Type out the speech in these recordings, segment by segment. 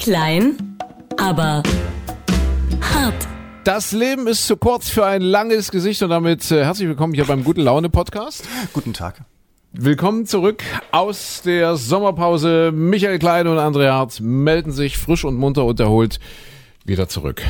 Klein, aber hart. Das Leben ist zu kurz für ein langes Gesicht und damit äh, herzlich willkommen hier beim Gute Laune Podcast. Guten Tag. Willkommen zurück aus der Sommerpause. Michael Klein und André Hart melden sich frisch und munter und erholt wieder zurück.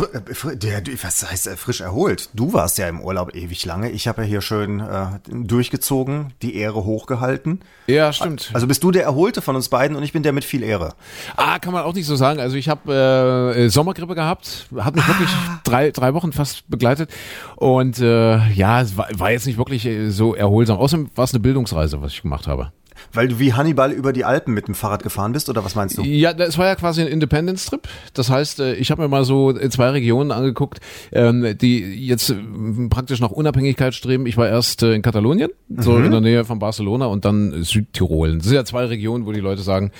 Äh, der, was heißt äh, frisch erholt? Du warst ja im Urlaub ewig lange. Ich habe ja hier schön äh, durchgezogen, die Ehre hochgehalten. Ja, stimmt. Also bist du der Erholte von uns beiden und ich bin der mit viel Ehre. Ah, kann man auch nicht so sagen. Also ich habe äh, Sommergrippe gehabt, hat mich ah. wirklich drei, drei Wochen fast begleitet und äh, ja, es war, war jetzt nicht wirklich äh, so erholsam. Außerdem war es eine Bildungsreise, was ich gemacht habe. Weil du wie Hannibal über die Alpen mit dem Fahrrad gefahren bist oder was meinst du? Ja, es war ja quasi ein Independence-Trip. Das heißt, äh, ich habe mir mal so zwei Regionen angeguckt, ähm, die jetzt äh, praktisch nach Unabhängigkeit streben. Ich war erst äh, in Katalonien, so mhm. in der Nähe von Barcelona und dann Südtirol. Das sind ja zwei Regionen, wo die Leute sagen,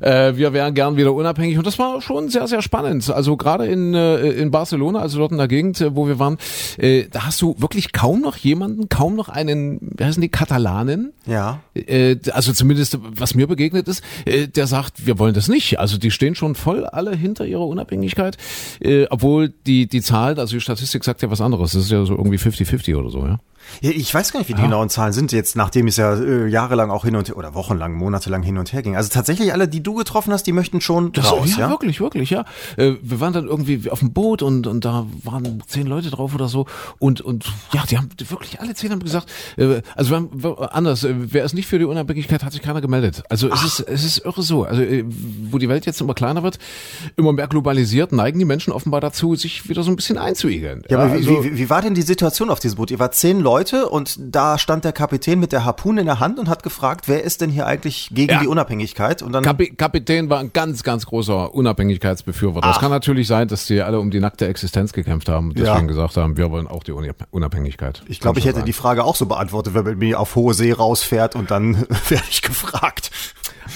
wir wären gern wieder unabhängig und das war schon sehr, sehr spannend. Also gerade in, in Barcelona, also dort in der Gegend, wo wir waren, da hast du wirklich kaum noch jemanden, kaum noch einen, wie heißen die, Katalanen? Ja also zumindest was mir begegnet ist, äh, der sagt, wir wollen das nicht. Also die stehen schon voll alle hinter ihrer Unabhängigkeit, äh, obwohl die die Zahl, also die Statistik sagt ja was anderes. Das ist ja so irgendwie 50-50 oder so, ja. Ich weiß gar nicht, wie die ja. genauen Zahlen sind jetzt, nachdem es ja äh, jahrelang auch hin und her oder wochenlang, monatelang hin und her ging. Also tatsächlich alle, die du getroffen hast, die möchten schon das, raus, ja, ja? wirklich, wirklich, ja. Äh, wir waren dann irgendwie auf dem Boot und und da waren zehn Leute drauf oder so und und ja, die haben wirklich alle zehn haben gesagt, äh, also wir haben, anders, äh, wer ist nicht für die Unabhängigkeit, hat sich keiner gemeldet. Also es ist es ist irre so. Also äh, wo die Welt jetzt immer kleiner wird, immer mehr globalisiert, neigen die Menschen offenbar dazu, sich wieder so ein bisschen einzuigeln. Ja, aber also, wie, wie, wie war denn die Situation auf diesem Boot? Ihr wart zehn Leute und da stand der Kapitän mit der Harpune in der Hand und hat gefragt, wer ist denn hier eigentlich gegen ja. die Unabhängigkeit? Und dann Kapi Kapitän war ein ganz, ganz großer Unabhängigkeitsbefürworter. Es kann natürlich sein, dass die alle um die nackte Existenz gekämpft haben und deswegen ja. gesagt haben, wir wollen auch die Unabhängigkeit. Ich glaube, ich hätte sein. die Frage auch so beantwortet, wenn man mir auf hohe See rausfährt und dann werde ich gefragt.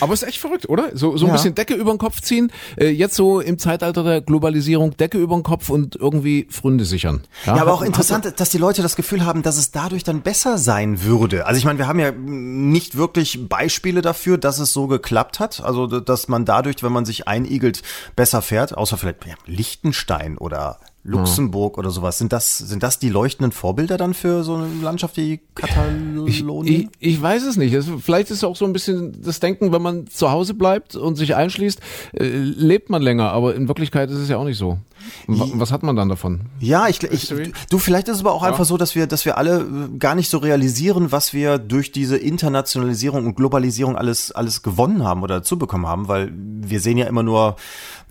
Aber ist echt verrückt, oder? So, so ein ja. bisschen Decke über den Kopf ziehen. Äh, jetzt so im Zeitalter der Globalisierung Decke über den Kopf und irgendwie Fründe sichern. Ja, ja aber auch interessant, dass die Leute das Gefühl haben, dass es dadurch dann besser sein würde. Also ich meine, wir haben ja nicht wirklich Beispiele dafür, dass es so geklappt hat. Also dass man dadurch, wenn man sich einigelt, besser fährt. Außer vielleicht ja, Liechtenstein oder Luxemburg ja. oder sowas. Sind das, sind das die leuchtenden Vorbilder dann für so eine Landschaft wie Katalonien? Ich, ich, ich weiß es nicht. Es, vielleicht ist auch so ein bisschen das Denken, wenn man zu Hause bleibt und sich einschließt, äh, lebt man länger. Aber in Wirklichkeit ist es ja auch nicht so. Was hat man dann davon? Ja, ich, ich du vielleicht ist es aber auch ja. einfach so, dass wir, dass wir alle äh, gar nicht so realisieren, was wir durch diese Internationalisierung und Globalisierung alles, alles gewonnen haben oder dazu bekommen haben, weil wir sehen ja immer nur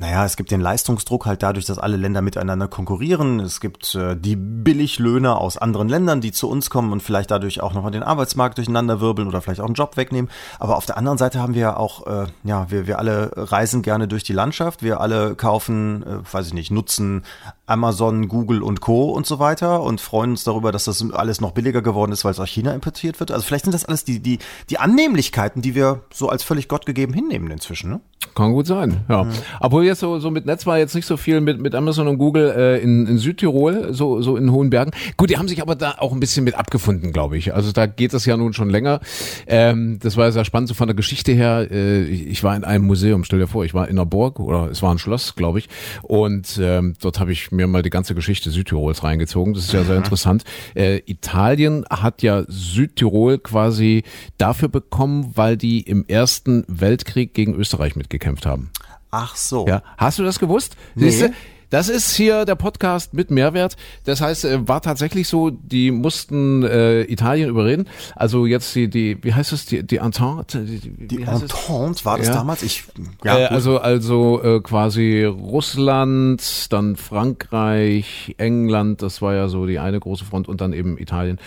naja, es gibt den Leistungsdruck halt dadurch, dass alle Länder miteinander konkurrieren. Es gibt äh, die Billiglöhner aus anderen Ländern, die zu uns kommen und vielleicht dadurch auch nochmal den Arbeitsmarkt durcheinander wirbeln oder vielleicht auch einen Job wegnehmen. Aber auf der anderen Seite haben wir ja auch, äh, ja, wir, wir alle reisen gerne durch die Landschaft. Wir alle kaufen, äh, weiß ich nicht, nutzen Amazon, Google und Co. und so weiter und freuen uns darüber, dass das alles noch billiger geworden ist, weil es aus China importiert wird. Also vielleicht sind das alles die, die, die Annehmlichkeiten, die wir so als völlig gottgegeben hinnehmen inzwischen. Ne? Kann gut sein, ja. Mhm. Obwohl jetzt so, so mit Netz war jetzt nicht so viel mit, mit Amazon und Google äh, in, in Südtirol, so, so in hohen Bergen. Gut, die haben sich aber da auch ein bisschen mit abgefunden, glaube ich. Also da geht es ja nun schon länger. Ähm, das war sehr spannend, so von der Geschichte her. Äh, ich war in einem Museum, stell dir vor, ich war in einer Burg oder es war ein Schloss, glaube ich. Und ähm, dort habe ich mir mal die ganze Geschichte Südtirols reingezogen. Das ist ja sehr mhm. interessant. Äh, Italien hat ja Südtirol quasi dafür bekommen, weil die im Ersten Weltkrieg gegen Österreich mitgekämpft gekämpft haben. Ach so. Ja, hast du das gewusst? Nee. Siehste, das ist hier der Podcast mit Mehrwert. Das heißt, äh, war tatsächlich so, die mussten äh, Italien überreden. Also jetzt die, die wie heißt es, die, die Entente? Die, die Entente, war das ja. damals? Ich, ja, äh, also also äh, quasi Russland, dann Frankreich, England, das war ja so die eine große Front und dann eben Italien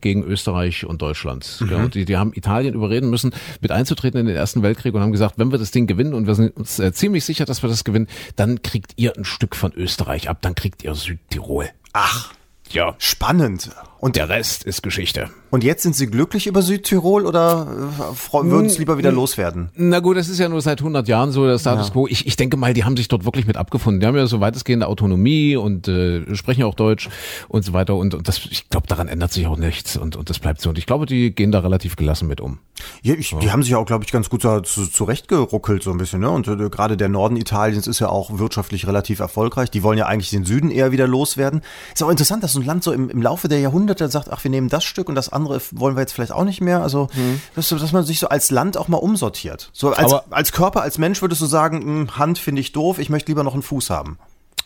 gegen Österreich und Deutschland. Mhm. Ja, die, die haben Italien überreden müssen, mit einzutreten in den Ersten Weltkrieg und haben gesagt, wenn wir das Ding gewinnen und wir sind uns äh, ziemlich sicher, dass wir das gewinnen, dann kriegt ihr ein Stück von Österreich ab, dann kriegt ihr Südtirol. Ach. Ja. Spannend. Und der Rest ist Geschichte. Und jetzt sind Sie glücklich über Südtirol oder äh, würden es lieber wieder loswerden? Na gut, das ist ja nur seit 100 Jahren so der Status Ja. quo. Ich, ich denke mal, die haben sich dort wirklich mit abgefunden. Die haben ja so weitestgehende Autonomie und äh, sprechen ja auch Deutsch und so weiter. Und, und das, ich glaube, daran ändert sich auch nichts und, und das bleibt so. Und ich glaube, die gehen da relativ gelassen mit um. Ja, ich, Die haben sich auch, glaube ich, ganz gut zu, zurechtgeruckelt so ein bisschen. Ne? Und äh, gerade der Norden Italiens ist ja auch wirtschaftlich relativ erfolgreich. Die wollen ja eigentlich den Süden eher wieder loswerden. Ist auch interessant, dass so ein Land so im, im Laufe der Jahrhunderte sagt, ach, wir nehmen das Stück und das andere wollen wir jetzt vielleicht auch nicht mehr. Also, dass, dass man sich so als Land auch mal umsortiert. So als, Aber- als Körper, als Mensch würdest du sagen, hm, Hand finde ich doof, ich möchte lieber noch einen Fuß haben.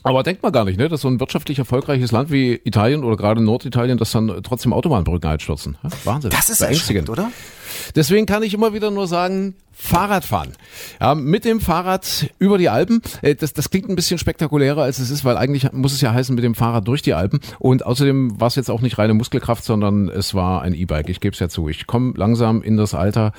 Aber denkt man gar nicht, ne, dass so ein wirtschaftlich erfolgreiches Land wie Italien oder gerade Norditalien, das dann trotzdem Autobahnbrücken einstürzen. Wahnsinn. Das ist erschreckend, oder? Deswegen kann ich immer wieder nur sagen, Fahrradfahren. Ja, mit dem Fahrrad über die Alpen. Äh, Das, das klingt ein bisschen spektakulärer, als es ist, weil eigentlich muss es ja heißen, mit dem Fahrrad durch die Alpen. Und außerdem war es jetzt auch nicht reine Muskelkraft, sondern es war ein E-Bike. Ich gebe es ja zu. Ich komme langsam in das Alter,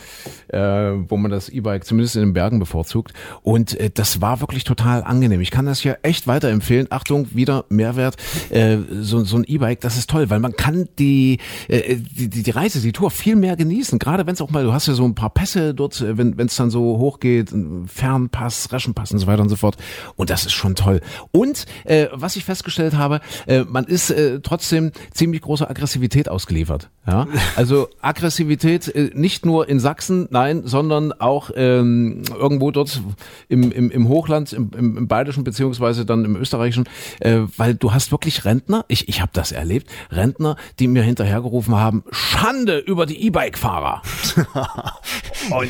äh, wo man das E-Bike zumindest in den Bergen bevorzugt. Und äh, das war wirklich total angenehm. Ich kann das hier echt weiterempfehlen. Achtung, wieder Mehrwert. Äh, so, so ein E-Bike, das ist toll, weil man kann die, äh, die, die Reise, die Tour viel mehr genießen. Gerade wenn es auch mal, du hast ja so ein paar Pässe dort, äh, wenn es dann so hoch geht, ein Fernpass, Reschenpass und so weiter und so fort. Und das ist schon toll. Und äh, was ich festgestellt habe, äh, man ist äh, trotzdem ziemlich großer Aggressivität ausgeliefert. Ja? Also Aggressivität äh, nicht nur in Sachsen, nein, sondern auch ähm, irgendwo dort im, im, im Hochland, im, im, im Bayerischen beziehungsweise dann im Österreichischen, äh, weil du hast wirklich Rentner, ich, ich habe das erlebt, Rentner, die mir hinterhergerufen haben, Schande über die E-Bike-Fahrer. 어,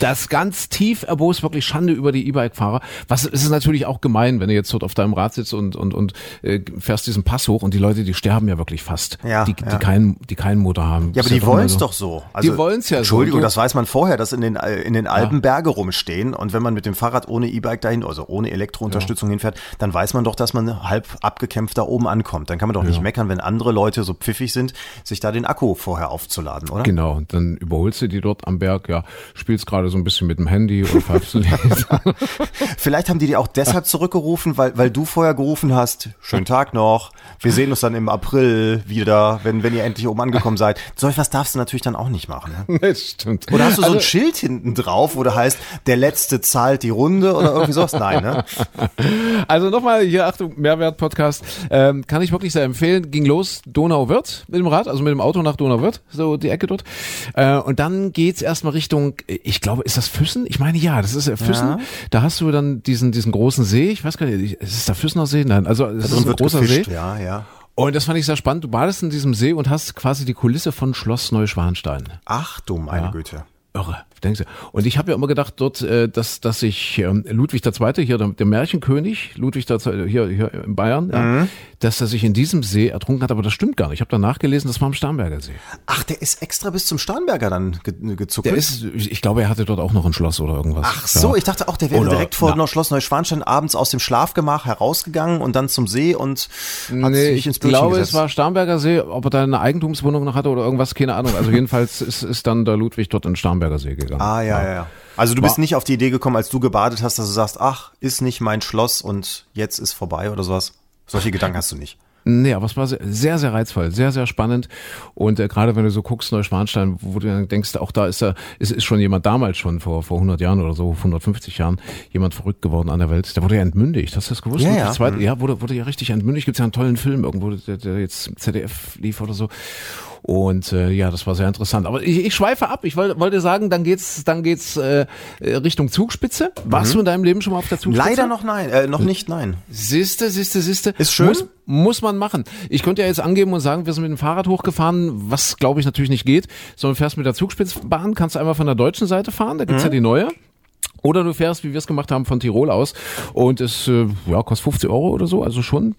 das ganz tief erbost, wirklich Schande über die E-Bike-Fahrer. Was es ist natürlich auch gemein, wenn du jetzt dort auf deinem Rad sitzt und, und, und äh, fährst diesen Pass hoch und die Leute, die sterben ja wirklich fast. Ja, die, ja. die, keinen, die keinen Motor haben. Ja, aber die wollen es doch so. Also, die wollen es ja so. Entschuldigung, das weiß man vorher, dass in den, äh, in den Alpen Berge rumstehen und wenn man mit dem Fahrrad ohne E-Bike dahin, also ohne Elektrounterstützung hinfährt, dann weiß man doch, dass man halb abgekämpft da oben ankommt. Dann kann man doch nicht meckern, wenn andere Leute so pfiffig sind, sich da den Akku vorher aufzuladen, oder? Genau, und dann überholst du die dort am Berg, ja, spielst gerade so ein bisschen mit dem Handy und pfeifst. Vielleicht haben die dir auch deshalb zurückgerufen, weil, weil du vorher gerufen hast, schönen Tag noch, wir sehen uns dann im April wieder, wenn, wenn ihr endlich oben angekommen seid. So etwas darfst du natürlich dann auch nicht machen. Ne? das stimmt. Oder hast du so ein Also- Schild hinten drauf, wo da heißt, der Letzte zahlt die Runde oder irgendwie sowas? Nein, ne? Also nochmal hier, Achtung, Mehrwert-Podcast. Ähm, kann ich wirklich sehr empfehlen. Ging los Donauwörth mit dem Rad, also mit dem Auto nach Donauwörth, so die Ecke dort. Äh, und dann geht's erstmal Richtung, ich glaube, ist das Füssen? Ich meine, ja, das ist äh, Füssen. Ja. Da hast du dann diesen, diesen großen See. Ich weiß gar nicht, ist es der Füssener See? Nein, also es ist Drin ein großer gefischt, See. ja, ja. Und das fand ich sehr spannend. Du badest in diesem See und hast quasi die Kulisse von Schloss Neuschwanstein. Ach du meine Güte. Irre, denkst du. Und ich habe ja immer gedacht dort, äh, dass, dass ich ähm, Ludwig II., hier der, Märchenkönig, Ludwig II., hier, hier in Bayern, ja, dass er sich in diesem See ertrunken hat, aber das stimmt gar nicht. Ich habe danach gelesen, das war am Starnberger See. Ach, der ist extra bis zum Starnberger dann ge gezuckt. Der ist, ich ich glaube, er hatte dort auch noch ein Schloss oder irgendwas. Ach so, ja. ich dachte auch, der wäre Oder- direkt vor na. Schloss Neuschwanstein abends aus dem Schlafgemach herausgegangen und dann zum See und hat Nee, sich ich ins Bötchen glaube, gesetzt. es war Starnberger See, ob er da eine Eigentumswohnung noch hatte oder irgendwas, keine Ahnung. Also jedenfalls ist, ist dann der Ludwig dort in Starnberger See gegangen. Ah, ja, ja, ja. Also du bist War- nicht auf die Idee gekommen, als du gebadet hast, dass du sagst, ach, ist nicht mein Schloss und jetzt ist vorbei oder sowas. Solche Gedanken hast du nicht. Nee, aber es war sehr, sehr, reizvoll, sehr, sehr spannend. Und äh, gerade wenn du so guckst, Neuschwanstein, wo du dann denkst, auch da ist, er, ist, ist schon jemand damals schon, vor, vor 100 Jahren oder so, 150 Jahren, jemand verrückt geworden an der Welt. Der wurde ja entmündigt. Hast du das gewusst? Ja, ja. Zweite- ja wurde, wurde ja richtig entmündigt. Gibt ja einen tollen Film irgendwo, der, der jetzt ZDF lief oder so. Und äh, ja, das war sehr interessant. Aber ich, ich schweife ab. Ich wollte wollte sagen, dann geht's, dann geht's äh, Richtung Zugspitze. Warst du in deinem Leben schon mal auf der Zugspitze? Leider noch nein, äh, noch nicht nein. Siehste, siehste, siehste. Ist schön? Muss, muss man machen. Ich könnte ja jetzt angeben und sagen, wir sind mit dem Fahrrad hochgefahren, was glaube ich natürlich nicht geht, sondern fährst mit der Zugspitzbahn, kannst du einmal von der deutschen Seite fahren, da gibt's ja die neue. Oder du fährst, wie wir es gemacht haben, von Tirol aus und es äh, ja, kostet 50 Euro oder so, also schon.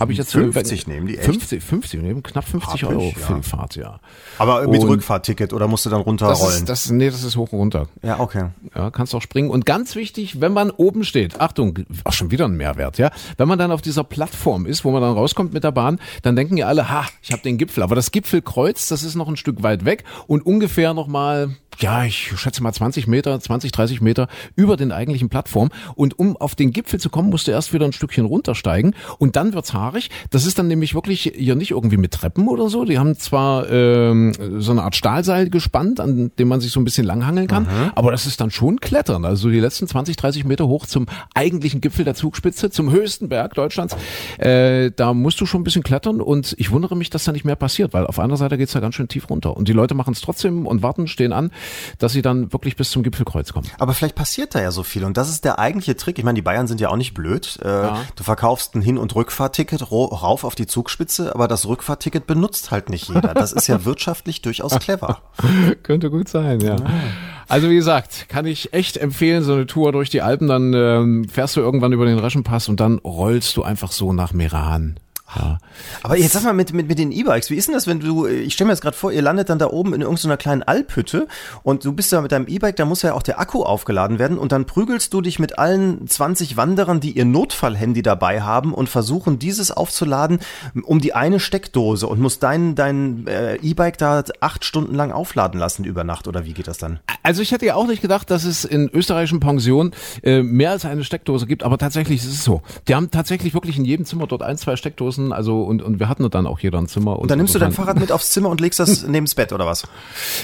Habe ich jetzt 50 nehmen die echt? 50, 50 nehmen knapp 50 Hab Euro für ja. die Fahrt, ja. Aber mit Und- Rückfahrtticket oder musst du dann Das runterrollen? ist, das, nee, das ist hoch und runter. ja, okay. Ja, kannst auch springen. Und ganz wichtig, wenn man oben steht, Achtung, auch schon wieder ein Mehrwert, ja. Wenn man dann auf dieser Plattform ist, wo man dann rauskommt mit der Bahn, dann denken ja alle, ha, ich habe den Gipfel. Aber das Gipfelkreuz, das ist noch ein Stück weit weg und ungefähr noch mal ja, ich schätze mal 20 Meter, 20, 30 Meter über den eigentlichen Plattform. Und um auf den Gipfel zu kommen, musst du erst wieder ein Stückchen runtersteigen und dann wird's haarig. Das ist dann nämlich wirklich hier nicht irgendwie mit Treppen oder so. Die haben zwar ähm, so eine Art Stahlseil gespannt, an dem man sich so ein bisschen langhangeln kann, mhm. aber das ist dann schon Klettern. Also die letzten 20, 30 Meter hoch zum eigentlichen Gipfel der Zugspitze, zum höchsten Berg Deutschlands. Äh, da musst du schon ein bisschen klettern und ich wundere mich, dass da nicht mehr passiert, weil auf einer Seite geht's da ganz schön tief runter. Und die Leute machen es trotzdem und warten, stehen an dass sie dann wirklich bis zum Gipfelkreuz kommen. Aber vielleicht passiert da ja so viel und das ist der eigentliche Trick. Ich meine, die Bayern sind ja auch nicht blöd. Äh, ja. Du verkaufst ein Hin- und Rückfahrticket rauf auf die Zugspitze, aber das Rückfahrticket benutzt halt nicht jeder. Das ist ja wirtschaftlich durchaus clever. Könnte gut sein, ja. ja. Also wie gesagt, kann ich echt empfehlen, so eine Tour durch die Alpen, dann ähm, fährst du irgendwann über den Reschenpass und dann rollst du einfach so nach Meran. Ja. Aber jetzt sag mal mit, mit, mit den E-Bikes, wie ist denn das, wenn du, ich stelle mir jetzt gerade vor, ihr landet dann da oben in irgendeiner kleinen Alphütte und du bist da mit deinem E-Bike, da muss ja auch der Akku aufgeladen werden und dann prügelst du dich mit allen 20 Wanderern, die ihr Notfallhandy dabei haben und versuchen dieses aufzuladen um die eine Steckdose und musst dein, dein äh, E-Bike da acht Stunden lang aufladen lassen über Nacht oder wie geht das dann? Also ich hätte ja auch nicht gedacht, dass es in österreichischen Pensionen äh, mehr als eine Steckdose gibt, aber tatsächlich ist es so. Die haben tatsächlich wirklich in jedem Zimmer dort ein, zwei Steckdosen lassen. Also und, und wir hatten dann auch jeder ein Zimmer. Und, und dann nimmst du dein Fahrrad mit aufs Zimmer und legst das neben das Bett oder was?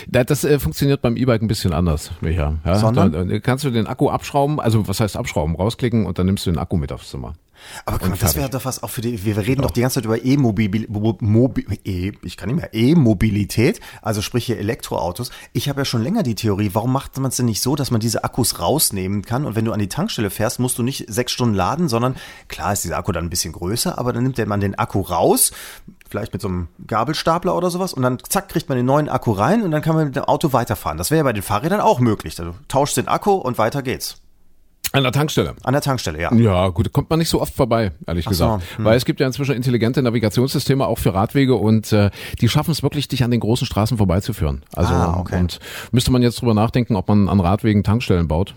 Das, das äh, funktioniert beim E-Bike ein bisschen anders, Micha. Ja? Sondern? Da kannst du den Akku abschrauben, also was heißt abschrauben, rausklicken und dann nimmst du den Akku mit aufs Zimmer. Aber guck mal, das wäre doch was auch für die, wir reden doch die ganze Zeit über E-Mobilität, e, ich kann nicht mehr, E-Mobilität, also sprich hier Elektroautos. Ich habe ja schon länger die Theorie, warum macht man es denn nicht so, dass man diese Akkus rausnehmen kann und wenn du an die Tankstelle fährst, musst du nicht sechs Stunden laden, sondern klar ist dieser Akku dann ein bisschen größer, aber dann nimmt man den Akku raus, vielleicht mit so einem Gabelstapler oder sowas und dann zack kriegt man den neuen Akku rein und dann kann man mit dem Auto weiterfahren. Das wäre ja bei den Fahrrädern auch möglich. Also tauschst den Akku und weiter geht's. An der Tankstelle. An der Tankstelle, ja. Ja, gut, kommt man nicht so oft vorbei, ehrlich Ach gesagt. So, hm. Weil es gibt ja inzwischen intelligente Navigationssysteme auch für Radwege und äh, die schaffen es wirklich, dich an den großen Straßen vorbeizuführen. Also ah, okay. und müsste man jetzt drüber nachdenken, ob man an Radwegen Tankstellen baut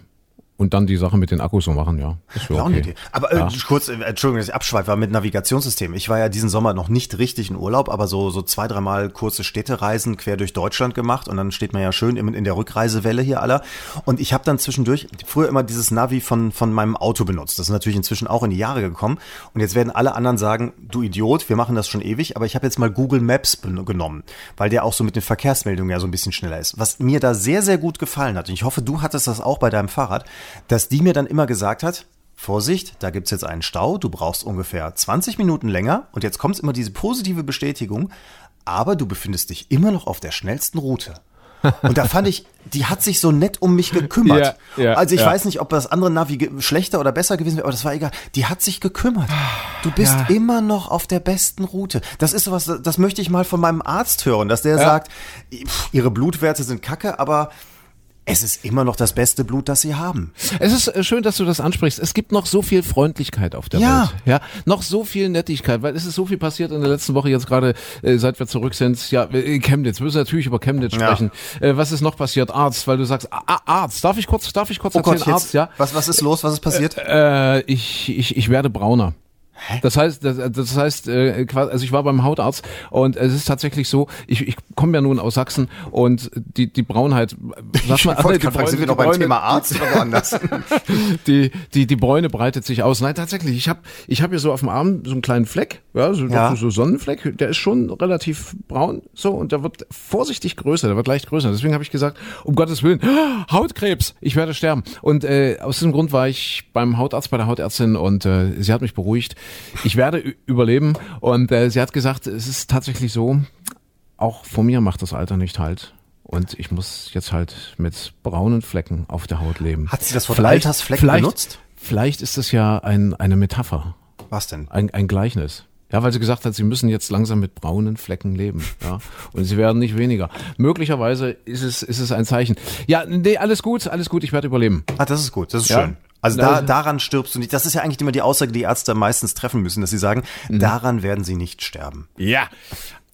und dann die Sache mit den Akkus so machen, ja. Das wäre okay. Idee. Aber äh, ja. kurz, äh, Entschuldigung, dass ich abschweife, war mit Navigationssystem. Ich war ja diesen Sommer noch nicht richtig in Urlaub, aber so, so zwei, dreimal kurze Städtereisen quer durch Deutschland gemacht und dann steht man ja schön in, in der Rückreisewelle hier aller. Und ich habe dann zwischendurch früher immer dieses Navi von, von meinem Auto benutzt. Das ist natürlich inzwischen auch in die Jahre gekommen. Und jetzt werden alle anderen sagen, du Idiot, wir machen das schon ewig, aber ich habe jetzt mal Google Maps genommen, weil der auch so mit den Verkehrsmeldungen ja so ein bisschen schneller ist. Was mir da sehr, sehr gut gefallen hat, und ich hoffe, du hattest das auch bei deinem Fahrrad, dass die mir dann immer gesagt hat, Vorsicht, da gibt's jetzt einen Stau, du brauchst ungefähr 20 Minuten länger und jetzt kommt immer diese positive Bestätigung, aber du befindest dich immer noch auf der schnellsten Route. Und da fand ich, die hat sich so nett um mich gekümmert. Ja, ja, also ich ja. weiß nicht, ob das andere Navi schlechter oder besser gewesen wäre, aber das war egal. Die hat sich gekümmert. Du bist immer noch auf der besten Route. Das ist sowas, das möchte ich mal von meinem Arzt hören, dass der sagt, ihre Blutwerte sind kacke, aber es ist immer noch das beste Blut, das sie haben. Es ist äh, schön, dass du das ansprichst. Es gibt noch so viel Freundlichkeit auf der ja. Welt. Ja, noch so viel Nettigkeit, weil es ist so viel passiert in der letzten Woche jetzt gerade, äh, seit wir zurück sind. Ja, äh, Chemnitz. Wir müssen natürlich über Chemnitz sprechen. Ja. Äh, was ist noch passiert? Arzt, weil du sagst, Arzt. Darf ich kurz, darf ich kurz oh erzählen? Gott, Arzt, ja. Was, was ist los? Was ist passiert? Äh, ich, ich, ich werde brauner. Das heißt, das, das heißt, äh, also ich war beim Hautarzt und es ist tatsächlich so, ich, ich komme ja nun aus Sachsen und die, die Braunheit, sag mal, ich die Bräune, sind wir noch beim Thema Arzt oder woanders? die, die, die Bräune breitet sich aus. Nein, tatsächlich, ich habe ich hab hier so auf dem Arm so einen kleinen Fleck, ja, so, ja. so Sonnenfleck, der ist schon relativ braun, so, und der wird vorsichtig größer, der wird leicht größer. Deswegen habe ich gesagt, um Gottes Willen, Hautkrebs, ich werde sterben. Und äh, aus diesem Grund war ich beim Hautarzt, bei der Hautärztin und äh, sie hat mich beruhigt ich werde überleben. Und äh, sie hat gesagt, es ist tatsächlich so, auch vor mir macht das Alter nicht halt. Und ich muss jetzt halt mit braunen Flecken auf der Haut leben. Hat sie das Wort vielleicht, Altersflecken vielleicht, benutzt? Vielleicht ist das ja ein, eine Metapher. Was denn? Ein, ein Gleichnis. Ja, weil sie gesagt hat, sie müssen jetzt langsam mit braunen Flecken leben. Ja, und sie werden nicht weniger. Möglicherweise ist es, ist es ein Zeichen. Ja, nee, alles gut, alles gut, ich werde überleben. Ah, das ist gut, das ist ja? schön. Also da, daran stirbst du nicht. Das ist ja eigentlich immer die Aussage, die Ärzte meistens treffen müssen, dass sie sagen, mhm. daran werden sie nicht sterben. Ja.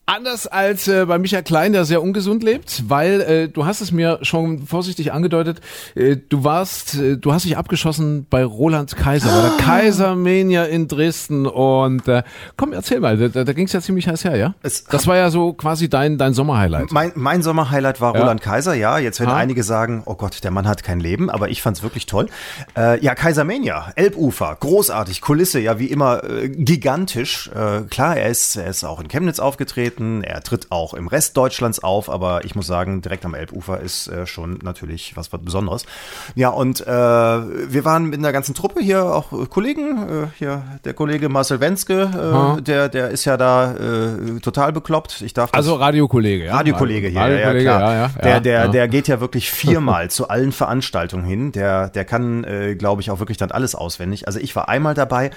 Anders als äh, bei Michael Klein, der sehr ungesund lebt, weil äh, du hast es mir schon vorsichtig angedeutet, äh, du warst, äh, du hast dich abgeschossen bei Roland Kaiser, bei der ah. Kaisermania in Dresden und äh, komm, erzähl mal, da, da ging es ja ziemlich heiß her, ja? Es das war ja so quasi dein, dein Sommerhighlight. Mein, mein Sommerhighlight war ja. Roland Kaiser, ja. Jetzt werden ha? einige sagen, oh Gott, der Mann hat kein Leben, aber ich fand's wirklich toll. Äh, ja, Kaisermania, Elbufer, großartig, Kulisse, ja wie immer äh, gigantisch. Äh, klar, er ist, er ist auch in Chemnitz aufgetreten auftreten. Er tritt auch im Rest Deutschlands auf, aber ich muss sagen, direkt am Elbufer ist äh, schon natürlich was, was Besonderes. Ja, und äh, wir waren mit einer ganzen Truppe hier, auch äh, Kollegen, äh, hier der Kollege Marcel Wenske, äh, der, der ist ja da äh, total bekloppt. Ich darf also Radiokollege, ja. Radiokollege hier, Radiokollege, ja, klar. Ja, ja, der, der, ja. der geht ja wirklich viermal zu allen Veranstaltungen hin. Der, der kann, äh, glaube ich, auch wirklich dann alles auswendig. Also ich war einmal dabei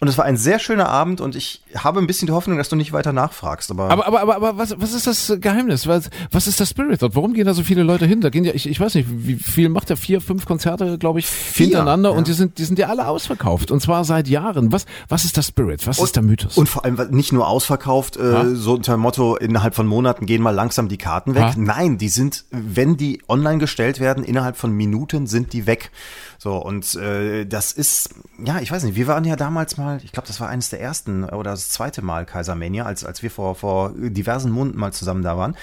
und es war ein sehr schöner Abend und ich habe ein bisschen die Hoffnung, dass du nicht weiter nachfragst. Aber, aber aber, aber, aber was, was ist das Geheimnis? Was, was ist das Spirit dort? Warum gehen da so viele Leute hin? Da gehen ja, ich, ich weiß nicht, wie viel macht er? Vier, fünf Konzerte, glaube ich, Vier, hintereinander ja. und die sind, die sind ja alle ausverkauft und zwar seit Jahren. Was, was ist das Spirit? Was und, ist der Mythos? Und vor allem nicht nur ausverkauft, äh, so unter dem Motto, innerhalb von Monaten gehen mal langsam die Karten weg. Ha? Nein, die sind, wenn die online gestellt werden, innerhalb von Minuten sind die weg. So, und äh, das ist, ja, ich weiß nicht, wir waren ja damals mal, ich glaube, das war eines der ersten oder das zweite Mal Kaisermania, als, als wir vor, vor diversen Monaten mal zusammen da waren.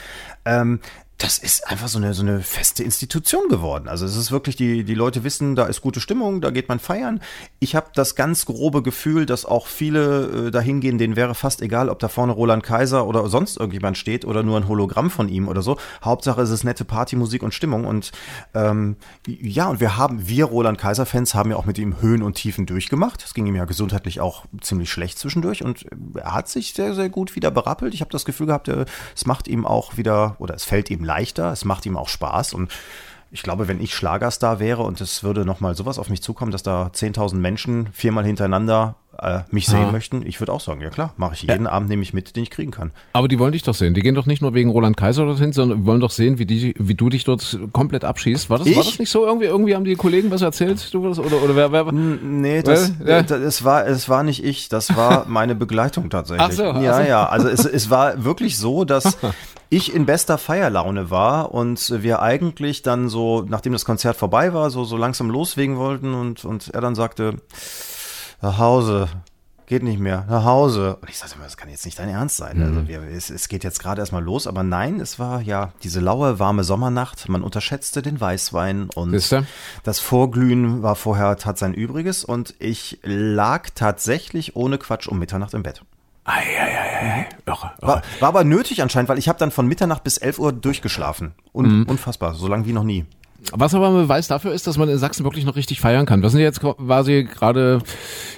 Ähm, das ist einfach so eine, so eine feste Institution geworden. Also es ist wirklich, die, die Leute wissen, da ist gute Stimmung, da geht man feiern. Ich habe das ganz grobe Gefühl, dass auch viele äh, dahin gehen, denen wäre fast egal, ob da vorne Roland Kaiser oder sonst irgendjemand steht oder nur ein Hologramm von ihm oder so. Hauptsache es ist nette Partymusik und Stimmung. Und ähm, ja, und wir haben, wir Roland Kaiser-Fans haben ja auch mit ihm Höhen und Tiefen durchgemacht. Es ging ihm ja gesundheitlich auch ziemlich schlecht zwischendurch und er hat sich sehr, sehr gut wieder berappelt. Ich habe das Gefühl gehabt, äh, es macht ihm auch wieder, oder es fällt ihm leichter, es macht ihm auch Spaß und ich glaube, wenn ich Schlagerstar wäre und es würde nochmal sowas auf mich zukommen, dass da 10.000 Menschen viermal hintereinander äh, mich sehen ah. möchten, ich würde auch sagen, ja klar, mache ich jeden ja. Abend nehme ich mit, den ich kriegen kann. Aber die wollen dich doch sehen. Die gehen doch nicht nur wegen Roland Kaiser dorthin, sondern wollen doch sehen, wie, die, wie du dich dort komplett abschießt. War das, war das nicht so? Irgendwie, irgendwie haben die Kollegen was erzählt? Du, oder, oder wer, wer? Nee, das, ja. das, das, war, es war nicht ich, das war meine Begleitung tatsächlich. Ach so, ja, also. ja. Also es, es war wirklich so, dass ich in bester Feierlaune war und wir eigentlich dann so, nachdem das Konzert vorbei war, so, so langsam loswegen wollten und, und er dann sagte, nach Hause, geht nicht mehr, nach Hause. Und ich sagte immer, das kann jetzt nicht dein Ernst sein. Also mhm. Also wir, es, es, geht jetzt gerade erstmal los, aber nein, es war ja diese laue, warme Sommernacht. Man unterschätzte den Weißwein und das Vorglühen war vorher tat sein Übriges und ich lag tatsächlich ohne Quatsch um Mitternacht im Bett. Ei, ei, ei, ei. Irre, irre. War, war aber nötig anscheinend, weil ich habe dann von Mitternacht bis 11 Uhr durchgeschlafen. Un mhm. Unfassbar, so lange wie noch nie. Was aber ein Beweis dafür ist, dass man in Sachsen wirklich noch richtig feiern kann. Wir sind jetzt quasi gerade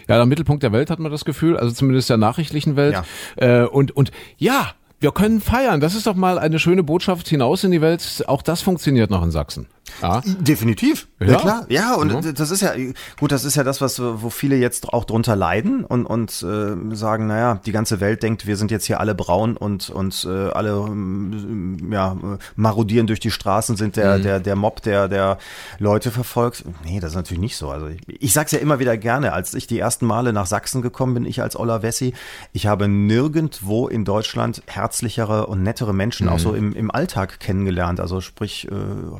ja der Mittelpunkt der Welt, hat man das Gefühl, also zumindest der nachrichtlichen Welt. Ja. Äh, und, und ja, wir können feiern. Das ist doch mal eine schöne Botschaft hinaus in die Welt. Auch das funktioniert noch in Sachsen. Ja. Definitiv. Ja, ja klar. Ja, und mhm. das ist ja, gut, das ist ja das, was, wo viele jetzt auch drunter leiden und, und äh, sagen, naja, die ganze Welt denkt, wir sind jetzt hier alle braun und, und äh, alle äh, ja, marodieren durch die Straßen, sind der, mhm. der, der Mob, der, der Leute verfolgt. Nee, das ist natürlich nicht so. Also ich, ich sag's ja immer wieder gerne, als ich die ersten Male nach Sachsen gekommen bin, ich als Ola Wessi, ich habe nirgendwo in Deutschland herzlichere und nettere Menschen, mhm. auch so im, im Alltag kennengelernt. Also sprich äh,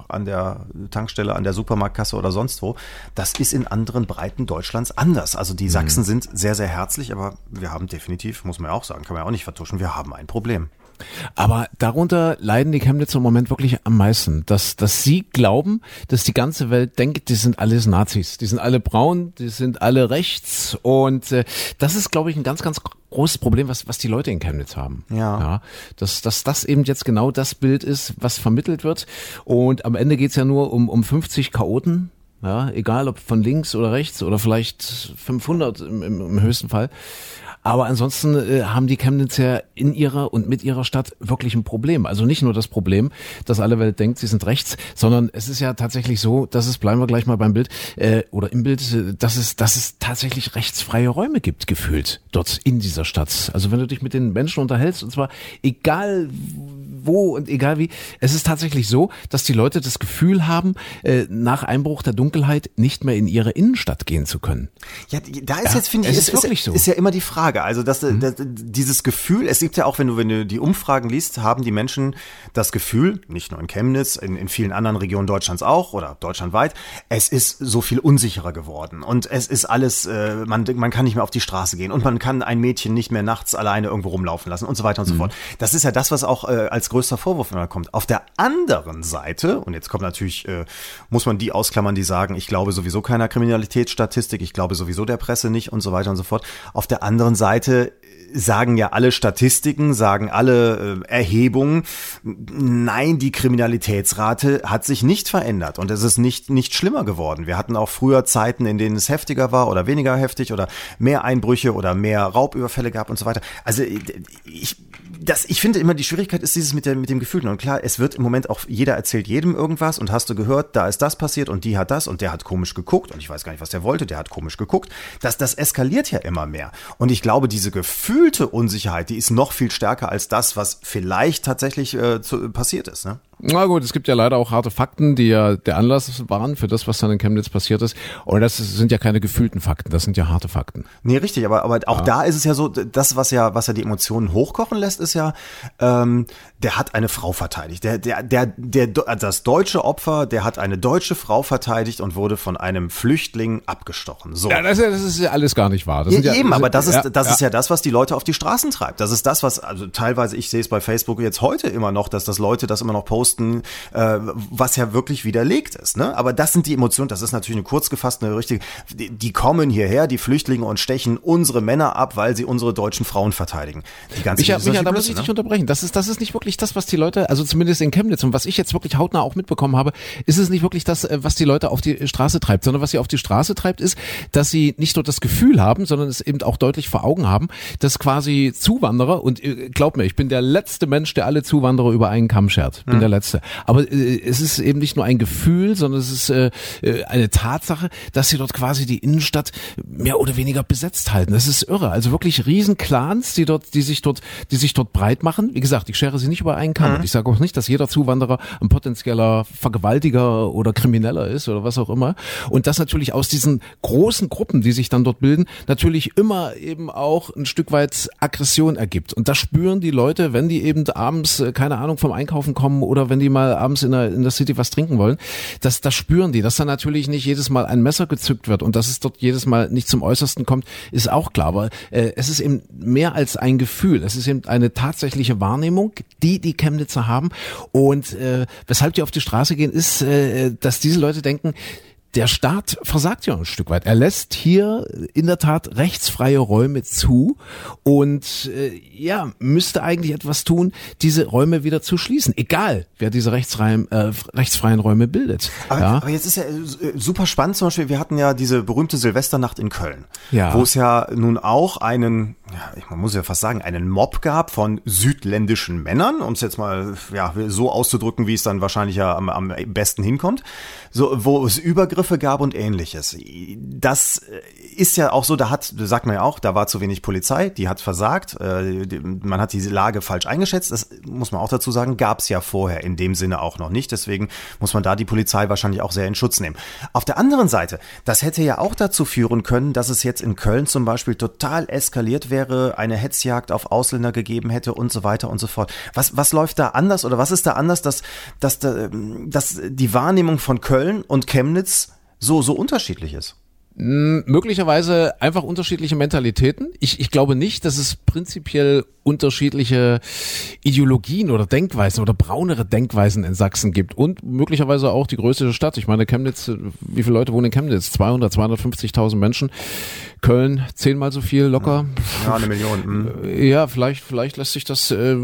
an der Tankstelle, an der Supermarktkasse oder sonst wo. Das ist in anderen Breiten Deutschlands anders. Also die Sachsen mhm. sind sehr, sehr herzlich, aber wir haben definitiv, muss man ja auch sagen, kann man ja auch nicht vertuschen, wir haben ein Problem. Aber darunter leiden die Chemnitzer im Moment wirklich am meisten, dass, dass sie glauben, dass die ganze Welt denkt, die sind alles Nazis, die sind alle braun, die sind alle rechts und äh, das ist, glaube ich, ein ganz, ganz großes Problem, was, was die Leute in Chemnitz haben. Ja. ja dass, dass das eben jetzt genau das Bild ist, was vermittelt wird. Und am Ende geht's ja nur um, um 50 Chaoten, ja, egal ob von links oder rechts oder vielleicht 500 im, im, im höchsten Fall. Aber ansonsten äh, haben die Chemnitzer in ihrer und mit ihrer Stadt wirklich ein Problem. Also nicht nur das Problem, dass alle Welt denkt, sie sind rechts, sondern es ist ja tatsächlich so, dass es, bleiben wir gleich mal beim Bild, äh, oder im Bild, äh, dass es, dass es tatsächlich rechtsfreie Räume gibt, gefühlt, dort in dieser Stadt. Also wenn du dich mit den Menschen unterhältst, und zwar egal wo und egal wie. Es ist tatsächlich so, dass die Leute das Gefühl haben, äh, nach Einbruch der Dunkelheit nicht mehr in ihre Innenstadt gehen zu können. Ja, da ist ja, jetzt, finde ich, ist, ist, wirklich so. ist ja immer die Frage. Also, dass, mhm. das, dieses Gefühl, es gibt ja auch, wenn du, wenn du die Umfragen liest, haben die Menschen das Gefühl, nicht nur in Chemnitz, in, in vielen anderen Regionen Deutschlands auch oder deutschlandweit, es ist so viel unsicherer geworden. Und es ist alles, äh, man, man kann nicht mehr auf die Straße gehen und man kann ein Mädchen nicht mehr nachts alleine irgendwo rumlaufen lassen und so weiter und so mhm. fort. Das ist ja das, was auch äh, als größter Vorwurf immer kommt. Auf der anderen Seite, und jetzt kommt natürlich, äh, muss man die ausklammern, die sagen, ich glaube sowieso keiner Kriminalitätsstatistik, ich glaube sowieso der Presse nicht und so weiter und so fort. Auf der anderen Seite sagen ja alle Statistiken, sagen alle äh, Erhebungen, nein, die Kriminalitätsrate hat sich nicht verändert und es ist nicht, nicht schlimmer geworden. Wir hatten auch früher Zeiten, in denen es heftiger war oder weniger heftig oder mehr Einbrüche oder mehr Raubüberfälle gab und so weiter. Also ich, das, ich finde immer, die Schwierigkeit ist dieses mit, der, mit dem Gefühl. Und klar, es wird im Moment auch, jeder erzählt jedem irgendwas und hast du gehört, da ist das passiert und die hat das und der hat komisch geguckt und ich weiß gar nicht, was der wollte, der hat komisch geguckt. Das, das eskaliert ja immer mehr. Und ich glaube, diese gefühlte Unsicherheit, die ist noch viel stärker als das, was vielleicht tatsächlich äh, zu, passiert ist. Ne? Na gut, es gibt ja leider auch harte Fakten, die ja der Anlass waren für das, was dann in Chemnitz passiert ist. Und das sind ja keine gefühlten Fakten, das sind ja harte Fakten. Nee, richtig, aber, aber auch ja. da ist es ja so, das, was ja, was ja die Emotionen hochkochen lässt, ist ja, ähm, der hat eine Frau verteidigt. Der, der, der, der, das deutsche Opfer, der hat eine deutsche Frau verteidigt und wurde von einem Flüchtling abgestochen. So. Ja, das, ist ja, das ist ja alles gar nicht wahr. Das ja, ja, eben, aber das ist, ja, das ist ja das, was die Leute auf die Straßen treibt. Das ist das, was, also teilweise, ich sehe es bei Facebook jetzt heute immer noch, dass das Leute das immer noch posten posten, äh, was ja wirklich widerlegt ist. Ne? Aber das sind die Emotionen, das ist natürlich eine kurz gefasste, eine richtige, die, die kommen hierher, die Flüchtlinge und stechen unsere Männer ab, weil sie unsere deutschen Frauen verteidigen. Die ganze Micha, Micha da muss ich ne? dich unterbrechen. Das ist, das ist nicht wirklich das, was die Leute, also zumindest in Chemnitz und was ich jetzt wirklich hautnah auch mitbekommen habe, ist es nicht wirklich das, äh, was die Leute auf die Straße treibt, sondern was sie auf die Straße treibt, ist, dass sie nicht nur das Gefühl haben, sondern es eben auch deutlich vor Augen haben, dass quasi Zuwanderer, und äh, glaub mir, ich bin der letzte Mensch, der alle Zuwanderer über einen Kamm schert. Bin hm. der Letzte. Aber äh, es ist eben nicht nur ein Gefühl, sondern es ist äh, äh, eine Tatsache, dass sie dort quasi die Innenstadt mehr oder weniger besetzt halten. Das ist irre. Also wirklich Riesenclans, die dort, die sich dort, die sich dort breit machen. Wie gesagt, ich schere sie nicht über einen Kamm. Mhm. Ich sage auch nicht, dass jeder Zuwanderer ein potenzieller Vergewaltiger oder Krimineller ist oder was auch immer. Und das natürlich aus diesen großen Gruppen, die sich dann dort bilden, natürlich immer eben auch ein Stück weit Aggression ergibt. Und das spüren die Leute, wenn die eben abends, äh, keine Ahnung, vom Einkaufen kommen oder wenn die mal abends in der, in der City was trinken wollen, das, das spüren die. Dass dann natürlich nicht jedes Mal ein Messer gezückt wird und dass es dort jedes Mal nicht zum Äußersten kommt, ist auch klar. Aber äh, es ist eben mehr als ein Gefühl. Es ist eben eine tatsächliche Wahrnehmung, die die Chemnitzer haben. Und äh, weshalb die auf die Straße gehen, ist, äh, dass diese Leute denken, der Staat versagt ja ein Stück weit. Er lässt hier in der Tat rechtsfreie Räume zu und äh, ja, müsste eigentlich etwas tun, diese Räume wieder zu schließen. Egal, wer diese rechtsfreien, äh, rechtsfreien Räume bildet. Aber, ja. aber jetzt ist ja äh, super spannend zum Beispiel, wir hatten ja diese berühmte Silvesternacht in Köln, ja. wo es ja nun auch einen, ja, man muss ja fast sagen, einen Mob gab von südländischen Männern, um es jetzt mal ja, so auszudrücken, wie es dann wahrscheinlich ja am, am besten hinkommt, so, wo es Übergriffe gab und ähnliches. Das ist ja auch so, da hat, sagt man ja auch, da war zu wenig Polizei, die hat versagt, äh, man hat diese Lage falsch eingeschätzt, das muss man auch dazu sagen, gab es ja vorher in dem Sinne auch noch nicht, deswegen muss man da die Polizei wahrscheinlich auch sehr in Schutz nehmen. Auf der anderen Seite, das hätte ja auch dazu führen können, dass es jetzt in Köln zum Beispiel total eskaliert wäre, eine Hetzjagd auf Ausländer gegeben hätte und so weiter und so fort. Was, was läuft da anders oder was ist da anders, dass, dass, dass die Wahrnehmung von Köln und Chemnitz so, so unterschiedlich ist? Möglicherweise einfach unterschiedliche Mentalitäten. Ich, ich glaube nicht, dass es prinzipiell unterschiedliche Ideologien oder Denkweisen oder braunere Denkweisen in Sachsen gibt und möglicherweise auch die größte Stadt. Ich meine, Chemnitz, wie viele Leute wohnen in Chemnitz? 200, 250.000 Menschen. Köln zehnmal so viel locker. Ja, eine Million. Mhm. Ja, vielleicht, vielleicht lässt sich das äh,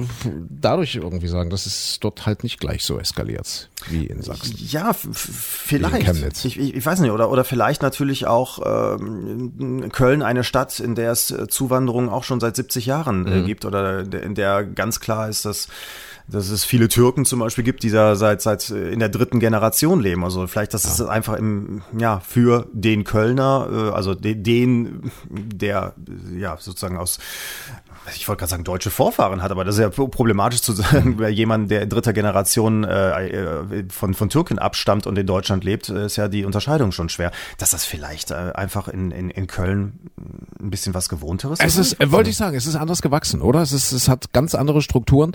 dadurch irgendwie sagen, dass es dort halt nicht gleich so eskaliert wie in Sachsen. Ja, vielleicht. Ich, ich, ich, weiß nicht, oder, oder vielleicht natürlich auch ähm, Köln eine Stadt, in der es äh, Zuwanderung auch schon seit 70 Jahren äh, mhm. gibt oder in der ganz klar ist, dass dass es viele Türken zum Beispiel gibt, die da seit, seit in der dritten Generation leben. Also vielleicht, dass ja. es einfach im, ja, für den Kölner, äh, also den, der ja sozusagen aus ich wollte gerade sagen, deutsche Vorfahren hat, aber das ist ja problematisch zu sagen, wer jemand, der in dritter Generation äh, äh, von, von Türken abstammt und in Deutschland lebt, äh, ist ja die Unterscheidung schon schwer. Dass das vielleicht äh, einfach in, in, in Köln ein bisschen was Gewohnteres ist? Es ist, äh, wollte ich sagen, es ist anders gewachsen, oder? Es, ist, es hat ganz andere Strukturen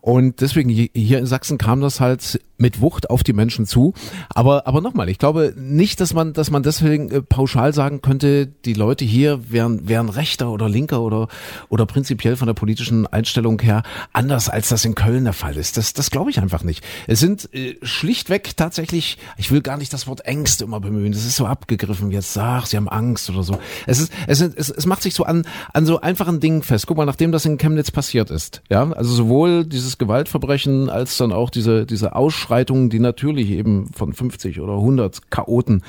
und deswegen hier in Sachsen kam das halt mit Wucht auf die Menschen zu. Aber, aber nochmal, ich glaube nicht, dass man, dass man deswegen pauschal sagen könnte, die Leute hier wären, wären rechter oder linker oder, oder prinzipiell von der politischen Einstellung her anders, als das in Köln der Fall ist. Das, das glaube ich einfach nicht. Es sind äh, schlichtweg tatsächlich, ich will gar nicht das Wort Ängste immer bemühen. Das ist so abgegriffen jetzt, ach, sie haben Angst oder so. Es ist, es, ist, es, es macht sich so an, an so einfachen Dingen fest. Guck mal, nachdem das in Chemnitz passiert ist, ja, also sowohl dieses Gewaltverbrechen als dann auch diese, diese Ausschreitungen, die natürlich eben von 50 oder 100 Chaoten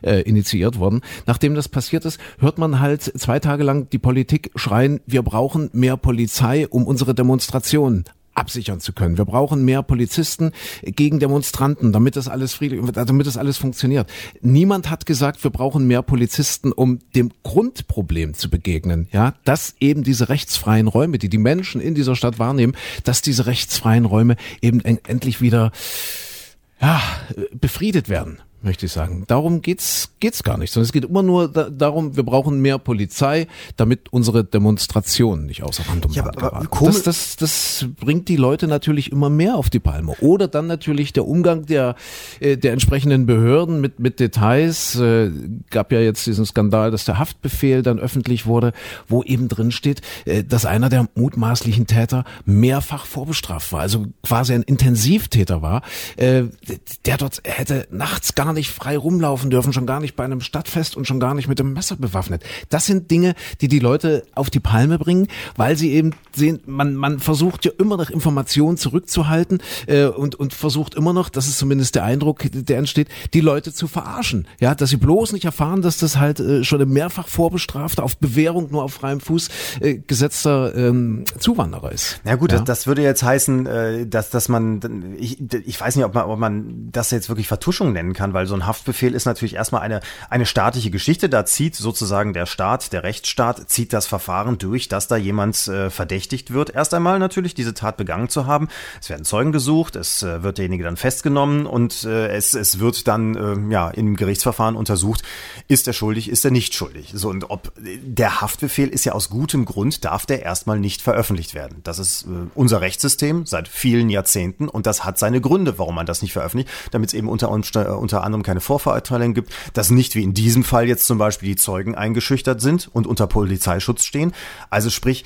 äh, initiiert wurden. Nachdem das passiert ist, hört man halt zwei Tage lang die Politik schreien, wir brauchen mehr Polizei, um unsere Demonstration absichern zu können. Wir brauchen mehr Polizisten gegen Demonstranten, damit das alles friedlich, damit das alles funktioniert. Niemand hat gesagt, wir brauchen mehr Polizisten, um dem Grundproblem zu begegnen. Ja, dass eben diese rechtsfreien Räume, die die Menschen in dieser Stadt wahrnehmen, dass diese rechtsfreien Räume eben endlich wieder ja, befriedet werden möchte ich sagen. Darum geht's geht's gar nicht, sondern es geht immer nur da, darum, wir brauchen mehr Polizei, damit unsere Demonstrationen nicht außer Rand und ja, Band geraten. Das, das, das bringt die Leute natürlich immer mehr auf die Palme. Oder dann natürlich der Umgang der äh, der entsprechenden Behörden mit mit Details. Äh, gab ja jetzt diesen Skandal, dass der Haftbefehl dann öffentlich wurde, wo eben drin steht, äh, dass einer der mutmaßlichen Täter mehrfach vorbestraft war, also quasi ein Intensivtäter war, der dort hätte nachts gar gar nicht frei rumlaufen dürfen, schon gar nicht bei einem Stadtfest und schon gar nicht mit dem Messer bewaffnet. Das sind Dinge, die die Leute auf die Palme bringen, weil sie eben sehen, man, man versucht ja immer noch Informationen zurückzuhalten äh, und, und versucht immer noch, das ist zumindest der Eindruck, der entsteht, die Leute zu verarschen. Ja, dass sie bloß nicht erfahren, dass das halt äh, schon ein mehrfach vorbestrafter, auf Bewährung nur auf freiem Fuß äh, gesetzter ähm, Zuwanderer ist. Na gut, ja? das, das würde jetzt heißen, äh, dass, dass man, ich, ich weiß nicht, ob man, ob man das jetzt wirklich Vertuschung nennen kann, weil so ein Haftbefehl ist natürlich erstmal eine, eine staatliche Geschichte. Da zieht sozusagen der Staat, der Rechtsstaat, zieht das Verfahren durch, dass da jemand äh, verdächtigt wird. Erst einmal natürlich, diese Tat begangen zu haben. Es werden Zeugen gesucht, es äh, wird derjenige dann festgenommen und äh, es, es wird dann äh, ja im Gerichtsverfahren untersucht, ist er schuldig, ist er nicht schuldig. So und ob der Haftbefehl ist ja aus gutem Grund, darf der erstmal nicht veröffentlicht werden. Das ist äh, unser Rechtssystem seit vielen Jahrzehnten und das hat seine Gründe, warum man das nicht veröffentlicht, damit es eben unter, unter anderem keine Vorverurteilung gibt, dass nicht wie in diesem Fall jetzt zum Beispiel die Zeugen eingeschüchtert sind und unter Polizeischutz stehen. Also sprich,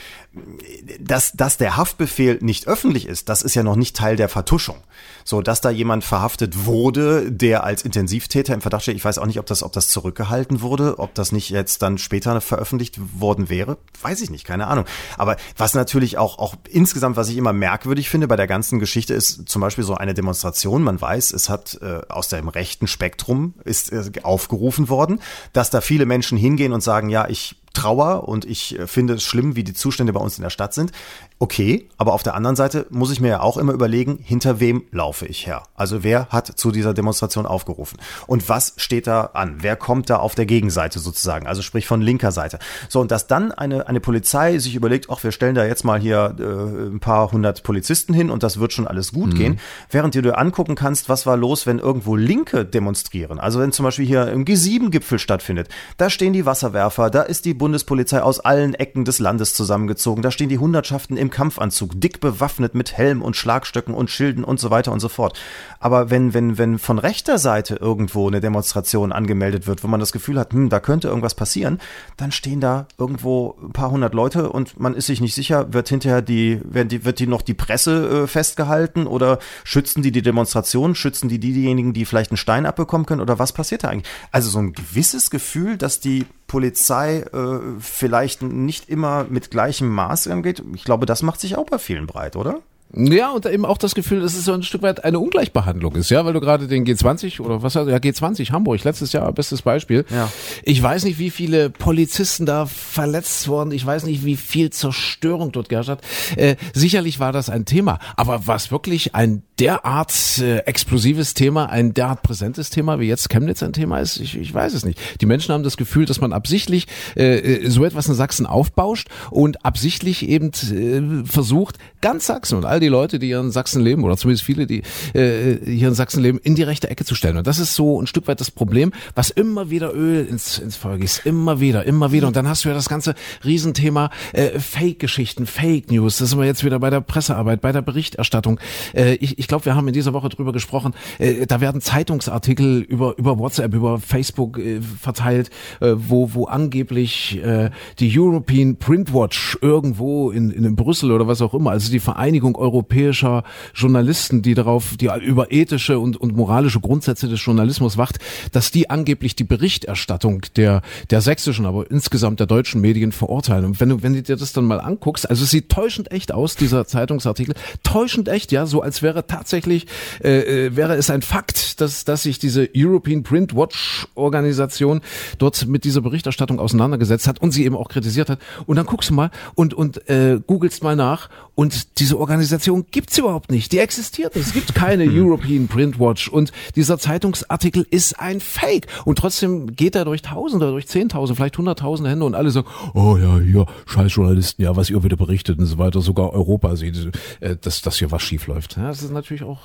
dass, dass der Haftbefehl nicht öffentlich ist, das ist ja noch nicht Teil der Vertuschung. So, dass da jemand verhaftet wurde, der als Intensivtäter im Verdacht steht. Ich weiß auch nicht, ob das, ob das zurückgehalten wurde, ob das nicht jetzt dann später veröffentlicht worden wäre. Weiß ich nicht, keine Ahnung. Aber was natürlich auch, auch insgesamt, was ich immer merkwürdig finde bei der ganzen Geschichte, ist zum Beispiel so eine Demonstration. Man weiß, es hat äh, aus dem rechten Spektrum ist äh, aufgerufen worden, dass da viele Menschen hingehen und sagen, ja, ich Trauer und ich äh, finde es schlimm, wie die Zustände bei uns in der Stadt sind. Okay, aber auf der anderen Seite muss ich mir ja auch immer überlegen, hinter wem laufe ich her? Also wer hat zu dieser Demonstration aufgerufen? Und was steht da an? Wer kommt da auf der Gegenseite sozusagen? Also sprich von linker Seite. So, und dass dann eine, eine Polizei sich überlegt, ach, wir stellen da jetzt mal hier äh, ein paar hundert Polizisten hin und das wird schon alles gut mhm. gehen, während du dir angucken kannst, was war los, wenn irgendwo Linke demonstrieren. Also wenn zum Beispiel hier im G7-Gipfel stattfindet, da stehen die Wasserwerfer, da ist die Bundespolizei aus allen Ecken des Landes zusammengezogen. Da stehen die Hundertschaften im Kampfanzug, dick bewaffnet mit Helm und Schlagstöcken und Schilden und so weiter und so fort. Aber wenn, wenn, wenn von rechter Seite irgendwo eine Demonstration angemeldet wird, wo man das Gefühl hat, hm, da könnte irgendwas passieren, dann stehen da irgendwo ein paar hundert Leute und man ist sich nicht sicher, wird hinterher die, werden die, wird die noch die Presse äh, festgehalten oder schützen die die Demonstration, schützen die diejenigen, die vielleicht einen Stein abbekommen können oder was passiert da eigentlich? Also so ein gewisses Gefühl, dass die Polizei äh, vielleicht nicht immer mit gleichem Maß angeht. Ich glaube, das macht sich auch bei vielen breit, oder? Ja, und eben auch das Gefühl, dass es so ein Stück weit eine Ungleichbehandlung ist, ja, weil du gerade den G20 oder was, ja, G20 Hamburg, letztes Jahr, bestes Beispiel. Ja. Ich weiß nicht, wie viele Polizisten da verletzt wurden, ich weiß nicht, wie viel Zerstörung dort geherrscht hat. Äh, sicherlich war das ein Thema, aber was wirklich ein derart äh, explosives Thema, ein derart präsentes Thema, wie jetzt Chemnitz ein Thema ist? Ich, ich weiß es nicht. Die Menschen haben das Gefühl, dass man absichtlich äh, äh so etwas in Sachsen aufbauscht und absichtlich eben äh, versucht, ganz Sachsen und all die Leute, die hier in Sachsen leben, oder zumindest viele, die äh, hier in Sachsen leben, in die rechte Ecke zu stellen. Und das ist so ein Stück weit das Problem, was immer wieder Öl ins, ins Feuer gießt. Immer wieder, immer wieder. Und dann hast du ja das ganze Riesenthema äh, Fake-Geschichten, Fake News. Das sind wir jetzt wieder bei der Pressearbeit, bei der Berichterstattung. Äh, ich ich glaube, wir haben in dieser Woche drüber gesprochen. Äh, da werden Zeitungsartikel über über WhatsApp, über Facebook äh, verteilt, äh, wo wo angeblich äh, die European Print Watch irgendwo in in Brüssel oder was auch immer, also die Vereinigung europäischer Journalisten, die darauf, die über ethische und und moralische Grundsätze des Journalismus wacht, dass die angeblich die Berichterstattung der der sächsischen, aber insgesamt der deutschen Medien verurteilen. Und wenn du wenn du dir das dann mal anguckst, also es sieht täuschend echt aus dieser Zeitungsartikel, täuschend echt, ja, so als wäre tatsächlich äh, äh, wäre es ein Fakt, dass dass sich diese European Print Watch Organisation dort mit dieser Berichterstattung auseinandergesetzt hat und sie eben auch kritisiert hat. Und dann guckst du mal und und äh, googelst mal nach und diese Organisation gibt's überhaupt nicht. Die existiert nicht. Es gibt keine hm. European Print Watch und dieser Zeitungsartikel ist ein Fake und trotzdem geht er durch Tausende, durch Zehntausende, vielleicht Hunderttausende Hände und alle sagen, oh ja, hier, scheiß Journalisten, ja, was ihr wieder berichtet und so weiter. Sogar Europa sieht, äh, dass, dass hier was schief läuft. Ja, das ist natürlich auch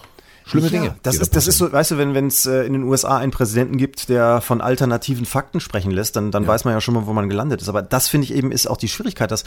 schlimme Dinge. das ist, das ist so, weißt du, wenn wenn es äh, in den USA einen Präsidenten gibt, der von alternativen Fakten sprechen lässt, dann, dann ja. weiß man ja schon mal, wo man gelandet ist. Aber das finde ich eben ist auch die Schwierigkeit, dass,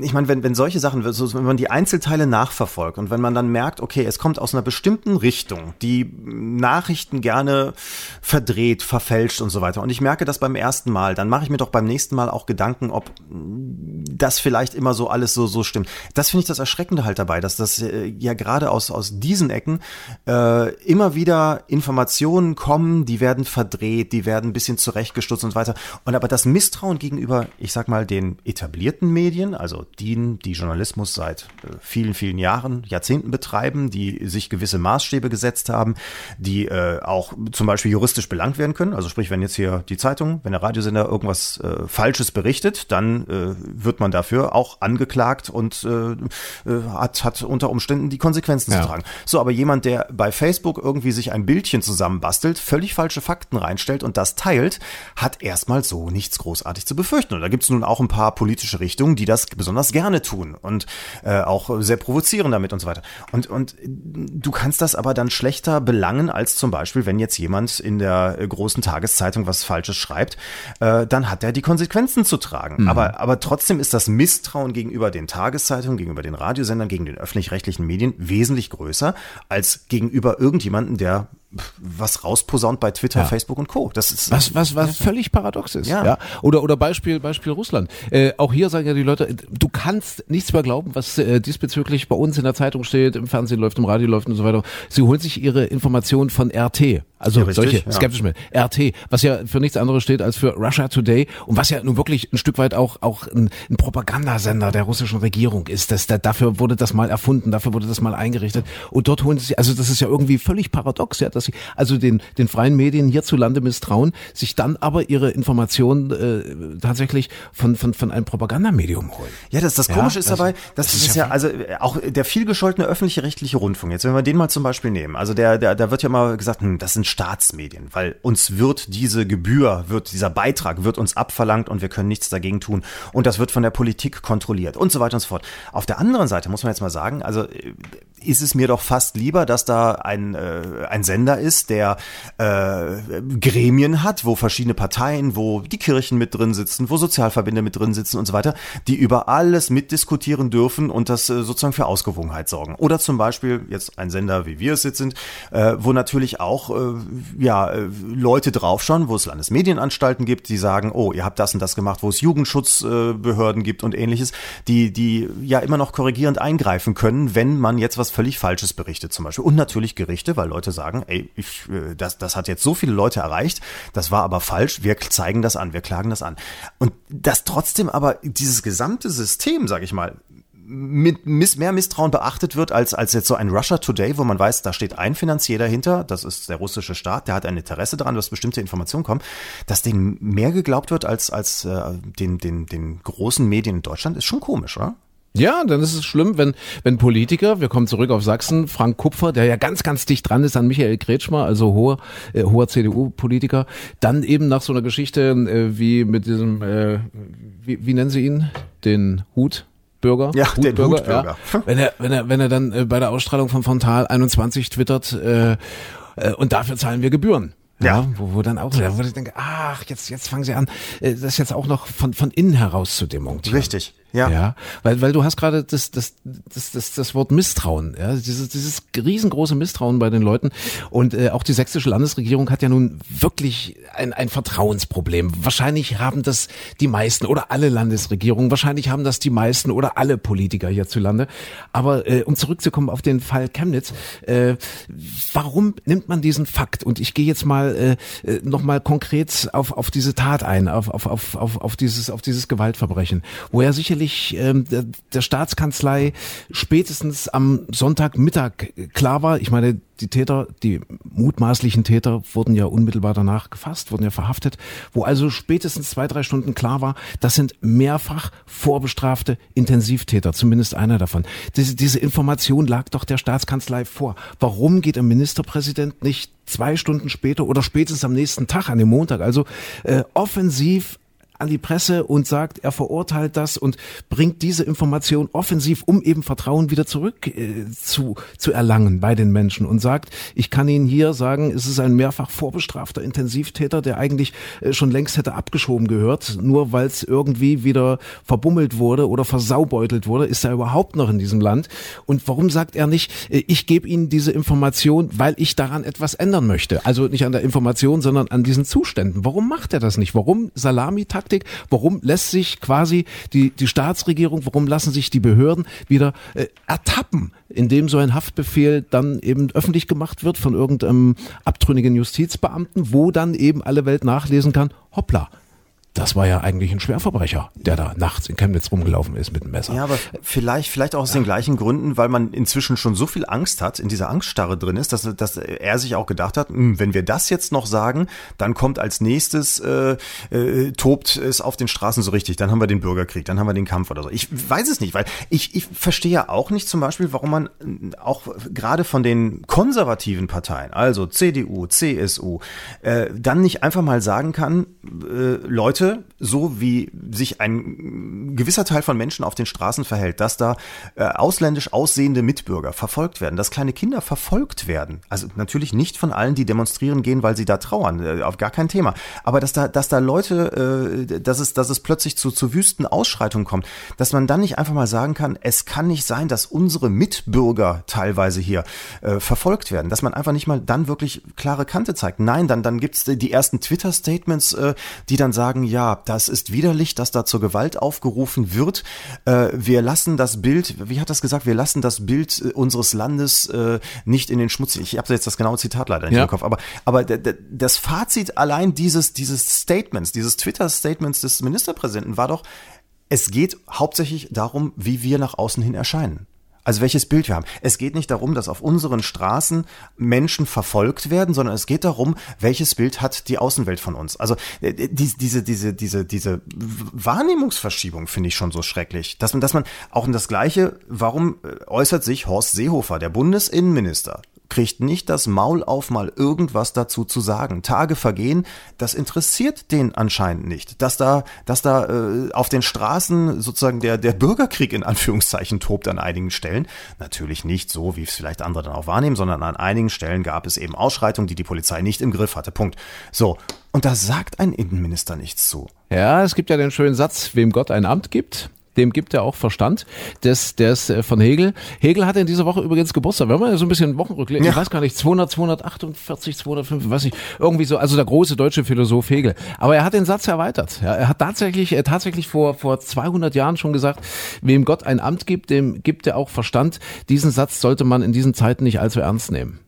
ich meine, wenn, wenn solche Sachen, so, wenn man die Einzelteile nachverfolgt und wenn man dann merkt, okay, es kommt aus einer bestimmten Richtung, die Nachrichten gerne verdreht, verfälscht und so weiter. Und ich merke das beim ersten Mal, dann mache ich mir doch beim nächsten Mal auch Gedanken, ob das vielleicht immer so alles so, so stimmt. Das finde ich das Erschreckende halt dabei, dass das äh, ja gerade aus, aus diesen Ecken äh, äh, immer wieder Informationen kommen, die werden verdreht, die werden ein bisschen zurechtgestutzt und so weiter. Und aber das Misstrauen gegenüber, ich sag mal, den etablierten Medien, also die, die Journalismus seit äh, vielen, vielen Jahren, Jahrzehnten betreiben, die sich gewisse Maßstäbe gesetzt haben, die äh, auch zum Beispiel juristisch belangt werden können. Also sprich, wenn jetzt hier die Zeitung, wenn der Radiosender irgendwas äh, Falsches berichtet, dann äh, wird man dafür auch angeklagt und äh hat, hat unter Umständen die Konsequenzen ja. zu tragen. So, aber jemand, der bei bei Facebook irgendwie sich ein Bildchen zusammenbastelt, völlig falsche Fakten reinstellt und das teilt, hat erstmal so nichts großartig zu befürchten. Und da gibt es nun auch ein paar politische Richtungen, die das besonders gerne tun und äh, auch sehr provozieren damit und so weiter. Und, und du kannst das aber dann schlechter belangen, als zum Beispiel, wenn jetzt jemand in der großen Tageszeitung was Falsches schreibt, äh, dann hat er die Konsequenzen zu tragen. Mhm. Aber, aber trotzdem ist das Misstrauen gegenüber den Tageszeitungen, gegenüber den Radiosendern, gegen den öffentlich-rechtlichen Medien wesentlich größer als gegenüber über irgendjemanden, der was rausposaunt bei Twitter, ja. Facebook und Co. Das ist was was was völlig paradox ist. Ja. ja. Oder oder Beispiel Beispiel Russland. Äh, auch hier sagen ja die Leute, du kannst nichts mehr glauben, was äh, diesbezüglich bei uns in der Zeitung steht, im Fernsehen läuft, im Radio läuft und so weiter. Sie holen sich ihre Informationen von RT. Also ja, solche ja. skeptisch mit RT, was ja für nichts anderes steht als für Russia Today und was ja nun wirklich ein Stück weit auch auch ein, ein Propagandasender der russischen Regierung ist. Das, da, dafür wurde das mal erfunden, dafür wurde das mal eingerichtet und dort holen sie also das ist ja irgendwie völlig paradox, ja, dass sie also den, den freien Medien hierzulande misstrauen, sich dann aber ihre Informationen äh, tatsächlich von, von, von einem Propagandamedium holen. Ja, das, das Komische ja, ist dabei, das, das ist ja, ja, also äh, auch der vielgescholtene öffentliche rechtliche Rundfunk, jetzt wenn wir den mal zum Beispiel nehmen, also der, der, da wird ja mal gesagt, hm, das sind Staatsmedien, weil uns wird diese Gebühr, wird dieser Beitrag, wird uns abverlangt und wir können nichts dagegen tun und das wird von der Politik kontrolliert und so weiter und so fort. Auf der anderen Seite muss man jetzt mal sagen, also äh, ist es mir doch fast lieber, dass da ein, äh, ein Sender ist, der äh, Gremien hat, wo verschiedene Parteien, wo die Kirchen mit drin sitzen, wo Sozialverbände mit drin sitzen und so weiter, die über alles mitdiskutieren dürfen und das äh, sozusagen für Ausgewogenheit sorgen. Oder zum Beispiel jetzt ein Sender, wie wir es jetzt sind, äh, wo natürlich auch äh, ja, äh, Leute draufschauen, wo es Landesmedienanstalten gibt, die sagen, oh, ihr habt das und das gemacht, wo es Jugendschutzbehörden gibt und ähnliches, die, die ja immer noch korrigierend eingreifen können, wenn man jetzt was völlig Falsches berichtet zum Beispiel. Und natürlich Gerichte, weil Leute sagen, ey, ich, äh, das, das hat jetzt so viele Leute erreicht, das war aber falsch, wir zeigen das an, wir klagen das an. Und dass trotzdem aber dieses gesamte System, sag ich mal, mit mehr Misstrauen beachtet wird als, als jetzt so ein Russia Today, wo man weiß, da steht ein Finanzier dahinter, das ist der russische Staat, der hat ein Interesse daran, dass bestimmte Informationen kommen, dass denen mehr geglaubt wird als, als äh, den, den, den großen Medien in Deutschland, ist schon komisch, oder? Ja, dann ist es schlimm, wenn, wenn Politiker, wir kommen zurück auf Sachsen, Frank Kupfer, der ja ganz, ganz dicht dran ist an Michael Kretschmer, also hoher, äh, hoher CDU-Politiker, dann eben nach so einer Geschichte äh, wie mit diesem, äh, wie, wie nennen Sie ihn? Den Hut? Bürger, ja, Hutbürger, den Hutbürger. Ja. Wenn er, wenn er, wenn er dann äh, bei der Ausstrahlung von Frontal 21 twittert, äh, äh, und dafür zahlen wir Gebühren. Ja, ja wo, wo dann auch, wo ich denke, ach, jetzt, jetzt fangen sie an, äh, das jetzt auch noch von, von innen heraus zu demontieren. Richtig. Ja. ja. Weil, weil du hast gerade das, das, das, das, das Wort Misstrauen, ja, dieses, dieses riesengroße Misstrauen bei den Leuten. Und äh, auch die sächsische Landesregierung hat ja nun wirklich ein, ein Vertrauensproblem. Wahrscheinlich haben das die meisten oder alle Landesregierungen, wahrscheinlich haben das die meisten oder alle Politiker hierzulande. Aber äh, um zurückzukommen auf den Fall Chemnitz, äh, warum nimmt man diesen Fakt? Und ich gehe jetzt mal äh, äh nochmal konkret auf, auf diese Tat ein, auf, auf, auf, auf, auf, dieses, auf dieses Gewaltverbrechen, wo er sicherlich sicherlich ähm, der, der Staatskanzlei spätestens am Sonntagmittag klar war. Ich meine, die Täter, die mutmaßlichen Täter wurden ja unmittelbar danach gefasst, wurden ja verhaftet, wo also spätestens zwei, drei Stunden klar war, das sind mehrfach vorbestrafte Intensivtäter, zumindest einer davon. Diese, diese Information lag doch der Staatskanzlei vor. Warum geht der Ministerpräsident nicht zwei Stunden später oder spätestens am nächsten Tag, an dem Montag, also äh, offensiv an die Presse und sagt, er verurteilt das und bringt diese Information offensiv, um eben Vertrauen wieder zurück äh, zu, zu erlangen bei den Menschen und sagt, ich kann Ihnen hier sagen, es ist ein mehrfach vorbestrafter Intensivtäter, der eigentlich äh, schon längst hätte abgeschoben gehört, nur weil es irgendwie wieder verbummelt wurde oder versaubeutelt wurde, ist er überhaupt noch in diesem Land. Und warum sagt er nicht, äh, ich gebe Ihnen diese Information, weil ich daran etwas ändern möchte? Also nicht an der Information, sondern an diesen Zuständen. Warum macht er das nicht? Warum Salamitaktik? Taktik? Warum lässt sich quasi die, die Staatsregierung, warum lassen sich die Behörden wieder äh, ertappen, indem so ein Haftbefehl dann eben öffentlich gemacht wird von irgendeinem abtrünnigen Justizbeamten, wo dann eben alle Welt nachlesen kann, hoppla, das war ja eigentlich ein Schwerverbrecher, der da nachts in Chemnitz rumgelaufen ist mit dem Messer. Ja, aber vielleicht, vielleicht auch aus ja. den gleichen Gründen, weil man inzwischen schon so viel Angst hat, in dieser Angststarre drin ist, dass, dass er sich auch gedacht hat, hm, wenn wir das jetzt noch sagen, dann kommt als nächstes, äh, äh, tobt es auf den Straßen so richtig, dann haben wir den Bürgerkrieg, dann haben wir den Kampf oder so. Ich weiß es nicht, weil ich, ich verstehe ja auch nicht zum Beispiel, warum man auch gerade von den konservativen Parteien, also CDU, CSU, äh, dann nicht einfach mal sagen kann, äh, So wie sich ein gewisser Teil von Menschen auf den Straßen verhält, dass da äh, ausländisch aussehende Mitbürger verfolgt werden, dass kleine Kinder verfolgt werden. Also natürlich nicht von allen, die demonstrieren gehen, weil sie da trauern, äh, auf gar kein Thema. Aber dass da, dass da Leute, äh, dass es, dass es plötzlich zu, zu wüsten Ausschreitungen kommt, dass man dann nicht einfach mal sagen kann, es kann nicht sein, dass unsere Mitbürger teilweise hier äh, verfolgt werden, dass man einfach nicht mal dann wirklich klare Kante zeigt. Nein, dann, dann gibt's die ersten Twitter-Statements, äh, die dann sagen, ja, ja, das ist widerlich, dass da zur Gewalt aufgerufen wird. Äh, wir lassen das Bild, wie hat das gesagt, wir lassen das Bild äh, unseres Landes äh, nicht in den Schmutz. Ich habe jetzt das genaue Zitat leider nicht ja. im Kopf, aber, aber das Fazit allein dieses, dieses Statements, dieses Twitter-Statements des Ministerpräsidenten war doch, es geht hauptsächlich darum, wie wir nach außen hin erscheinen. Also welches Bild wir haben. Es geht nicht darum, dass auf unseren Straßen Menschen verfolgt werden, sondern es geht darum, welches Bild hat die Außenwelt von uns. Also äh, die, diese, diese, diese, diese Wahrnehmungsverschiebung finde ich schon so schrecklich. Dass man, dass man auch in das Gleiche, warum äh, äußert sich Horst Seehofer, der Bundesinnenminister, kriegt nicht das Maul auf, mal irgendwas dazu zu sagen. Tage vergehen, das interessiert den anscheinend nicht. Dass da, dass da äh, auf den Straßen sozusagen der, der Bürgerkrieg in Anführungszeichen tobt an einigen Stellen. Natürlich nicht so, wie es vielleicht andere dann auch wahrnehmen, sondern an einigen Stellen gab es eben Ausschreitungen, die die Polizei nicht im Griff hatte. Punkt. So. Und da sagt ein Innenminister nichts zu. Ja, es gibt ja den schönen Satz, wem Gott ein Amt gibt, dem gibt er auch Verstand. Das, der ist äh, von Hegel. Hegel hatte in dieser Woche übrigens Geburtstag. Wenn man so ein bisschen Wochenrückblick, ja. ich weiß gar nicht, 200, 248, 205, weiß ich, irgendwie so, also der große deutsche Philosoph Hegel. Aber er hat den Satz erweitert. Ja, er hat tatsächlich, er tatsächlich vor, vor 200 Jahren schon gesagt, wem Gott ein Amt gibt, dem gibt er auch Verstand. Diesen Satz sollte man in diesen Zeiten nicht allzu ernst nehmen.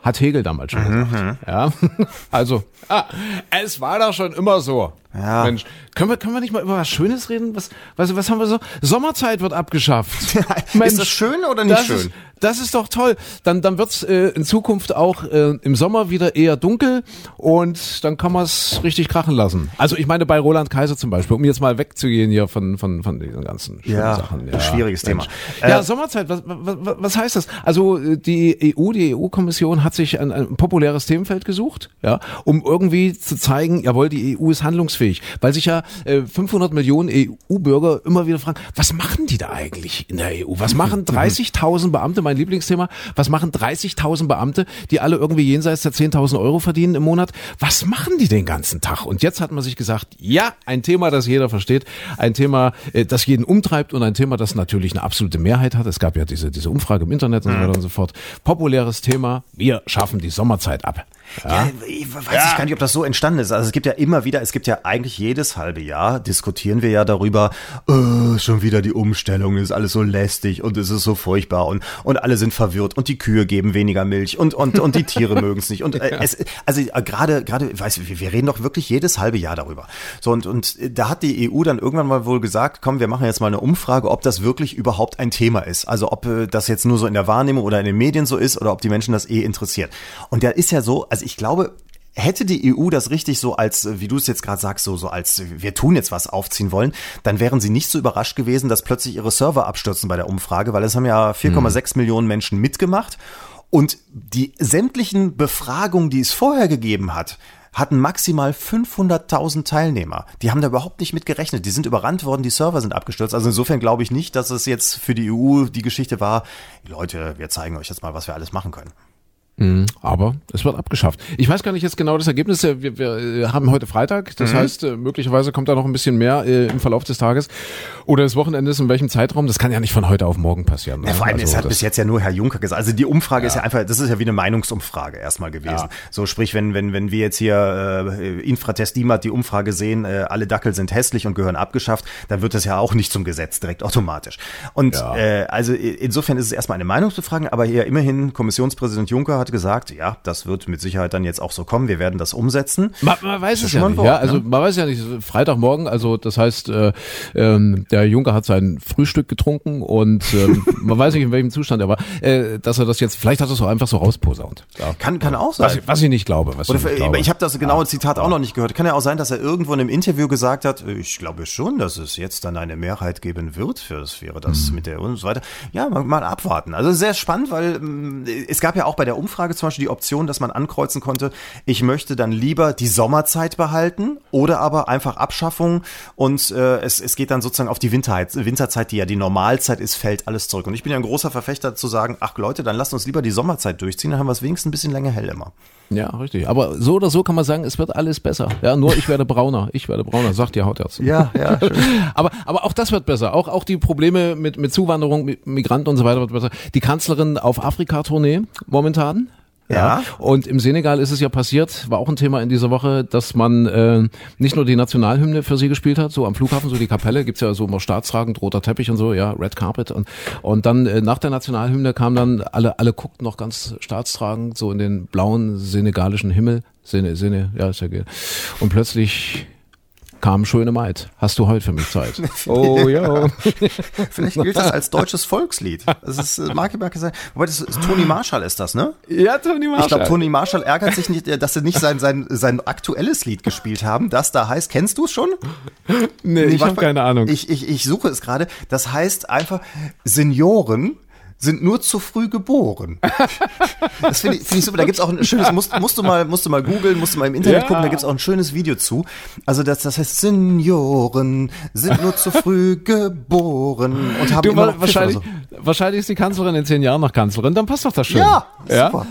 Hat Hegel damals schon gesagt. Mhm. Ja. Also, ah, es war doch schon immer so. Ja. Mensch, können wir, können wir nicht mal über was Schönes reden? Was, was, was haben wir so? Sommerzeit wird abgeschafft. Ist das schön oder nicht das schön? Ist, das ist doch toll. Dann, dann wird's äh, in Zukunft auch äh, im Sommer wieder eher dunkel und dann kann man es richtig krachen lassen. Also ich meine bei Roland Kaiser zum Beispiel, um jetzt mal wegzugehen hier von, von, von diesen ganzen schönen Ja, Sachen. schwieriges Thema. Ja, Äh, Sommerzeit, was, was, was heißt das? Also äh, die EU, die EU-Kommission hat sich ein, ein populäres Themenfeld gesucht, ja, um irgendwie zu zeigen, jawohl, die EU ist handlungsfähig, weil sich ja äh, 500 Millionen EU-Bürger immer wieder fragen, was machen die da eigentlich in der EU? Was machen 30.000 Beamte, mein Lieblingsthema, was machen 30.000 Beamte, die alle irgendwie jenseits der 10.000 Euro verdienen im Monat? Was machen die den ganzen Tag? Und jetzt hat man sich gesagt, ja, ein Thema, das jeder versteht, ein Thema, äh, das jeden umtreibt und ein Thema, das natürlich eine absolute Mehrheit hat. Es gab ja diese, diese Umfrage im Internet und so weiter und so fort. Populäres Thema, wir schaffen die Sommerzeit ab. Ja, ich weiß ich gar nicht, ob das so entstanden ist. Also es gibt ja immer wieder, es gibt ja eigentlich jedes halbe Jahr diskutieren wir ja darüber, äh, schon wieder die Umstellung, ist alles so lästig und es ist so furchtbar und, und alle sind verwirrt und die Kühe geben weniger Milch und, und, und die Tiere mögen es nicht. Und äh, es, also äh, gerade, gerade, weiß wir, wir reden doch wirklich jedes halbe Jahr darüber. So und, und äh, da hat die EU dann irgendwann mal wohl gesagt, komm, wir machen jetzt mal eine Umfrage, ob das wirklich überhaupt ein Thema ist. Also ob äh, das jetzt nur so in der Wahrnehmung oder in den Medien so ist oder ob die Menschen das eh interessiert. Und der ist ja so, also ich glaube, Hätte die EU das richtig so als, wie du es jetzt gerade sagst, so, so als wir tun jetzt was aufziehen wollen, dann wären sie nicht so überrascht gewesen, dass plötzlich ihre Server abstürzen bei der Umfrage, weil es haben ja 4,6 Millionen Menschen mitgemacht und die sämtlichen Befragungen, die es vorher gegeben hat, hatten maximal 500.000 Teilnehmer. Die haben da überhaupt nicht mit gerechnet. Die sind überrannt worden, die Server sind abgestürzt. Also insofern glaube ich nicht, dass es jetzt für die EU die Geschichte war, Leute, wir zeigen euch jetzt mal, was wir alles machen können. Aber es wird abgeschafft. Ich weiß gar nicht jetzt genau das Ergebnis. Wir, wir haben heute Freitag. Das heißt, äh, möglicherweise kommt da noch ein bisschen mehr äh, im Verlauf des Tages oder des Wochenendes, in welchem Zeitraum. Das kann ja nicht von heute auf morgen passieren. Ne? Ja, vor allem, Also es hat bis jetzt ja nur Herr Juncker gesagt. Also die Umfrage ist ja einfach, das ist ja wie eine Meinungsumfrage erstmal gewesen. Ja. So sprich, wenn, wenn, wenn wir jetzt hier äh, Infratest DIMAT die Umfrage sehen, äh, alle Dackel sind hässlich und gehören abgeschafft, dann wird das ja auch nicht zum Gesetz direkt automatisch. Und Ja. äh, also insofern ist es erstmal eine Meinungsbefragung, aber hier immerhin Kommissionspräsident Juncker hat gesagt, ja, das wird mit Sicherheit dann jetzt auch so kommen, wir werden das umsetzen. Man, man weiß es ja nicht. Wort, ja, also ne? man weiß ja nicht. Freitagmorgen, also das heißt, äh, ähm, der Juncker hat sein Frühstück getrunken und ähm, man weiß nicht in welchem Zustand er war, äh, dass er das jetzt. Vielleicht hat er es so einfach so rausposaunt. Ja. Kann, kann auch Was, sein. ich- was ich nicht glaube. Was Oder ich glaube. ich habe das genaue Zitat auch noch nicht gehört. Kann ja auch sein, dass er irgendwo in einem Interview gesagt hat, ich glaube schon, dass es jetzt dann eine Mehrheit geben wird für das wäre das Hm. mit der und so weiter. Ja, mal, mal abwarten. Also sehr spannend, weil ähm, es gab ja auch bei der Umfrage zum Beispiel die Option, dass man ankreuzen konnte, ich möchte dann lieber die Sommerzeit behalten oder aber einfach Abschaffung und äh, es, es geht dann sozusagen auf die Winterzeit, Winterzeit, die ja die Normalzeit ist, fällt alles zurück. Und ich bin ja ein großer Verfechter zu sagen, ach Leute, dann lasst uns lieber die Sommerzeit durchziehen, dann haben wir es wenigstens ein bisschen länger hell immer. Ja, richtig. Aber so oder so kann man sagen, es wird alles besser. Ja, nur ich werde brauner. Ich werde brauner, sagt ihr Hauterz. Ja, ja, schön. aber, aber auch das wird besser. Auch, auch die Probleme mit, mit Zuwanderung, mit Migranten und so weiter wird besser. Die Kanzlerin auf Afrika-Tournee momentan. Ja. Und im Senegal ist es ja passiert, war auch ein Thema in dieser Woche, dass man äh, nicht nur die Nationalhymne für sie gespielt hat, so am Flughafen, so die Kapelle, gibt's ja so immer staatstragend, roter Teppich und so, ja, Red Carpet. Und, und dann äh, nach der Nationalhymne kam dann, alle, alle guckten noch ganz staatstragend, so in den blauen senegalischen Himmel. Sene, Sene, ja, ist ja geil. Und plötzlich kam Schöne Maid. Hast du heute für mich Zeit? oh ja. Vielleicht gilt das als deutsches Volkslied. Das ist, äh, mag mag sein. Wobei, das ist Toni Marshall ist das, ne? Ja, Toni Marshall. Ich glaube, Toni Marshall ärgert sich nicht, äh, dass sie nicht sein, sein, sein aktuelles Lied gespielt haben. Das da heißt, kennst du es schon? nee, ich habe keine Ahnung. Ich, ich, ich suche es gerade. Das heißt einfach, Senioren sind nur zu früh geboren. Das finde ich, find ich super. Da gibt's auch ein schönes, musst, musst du mal, musst du mal googeln, musst du mal im Internet Ja. gucken, da gibt's auch ein schönes Video zu. Also das, das heißt, Senioren sind nur zu früh geboren und haben Du, immer noch wahrscheinlich, oder wahrscheinlich ist die Kanzlerin in zehn Jahren noch Kanzlerin, dann passt doch das schön. Ja, ja?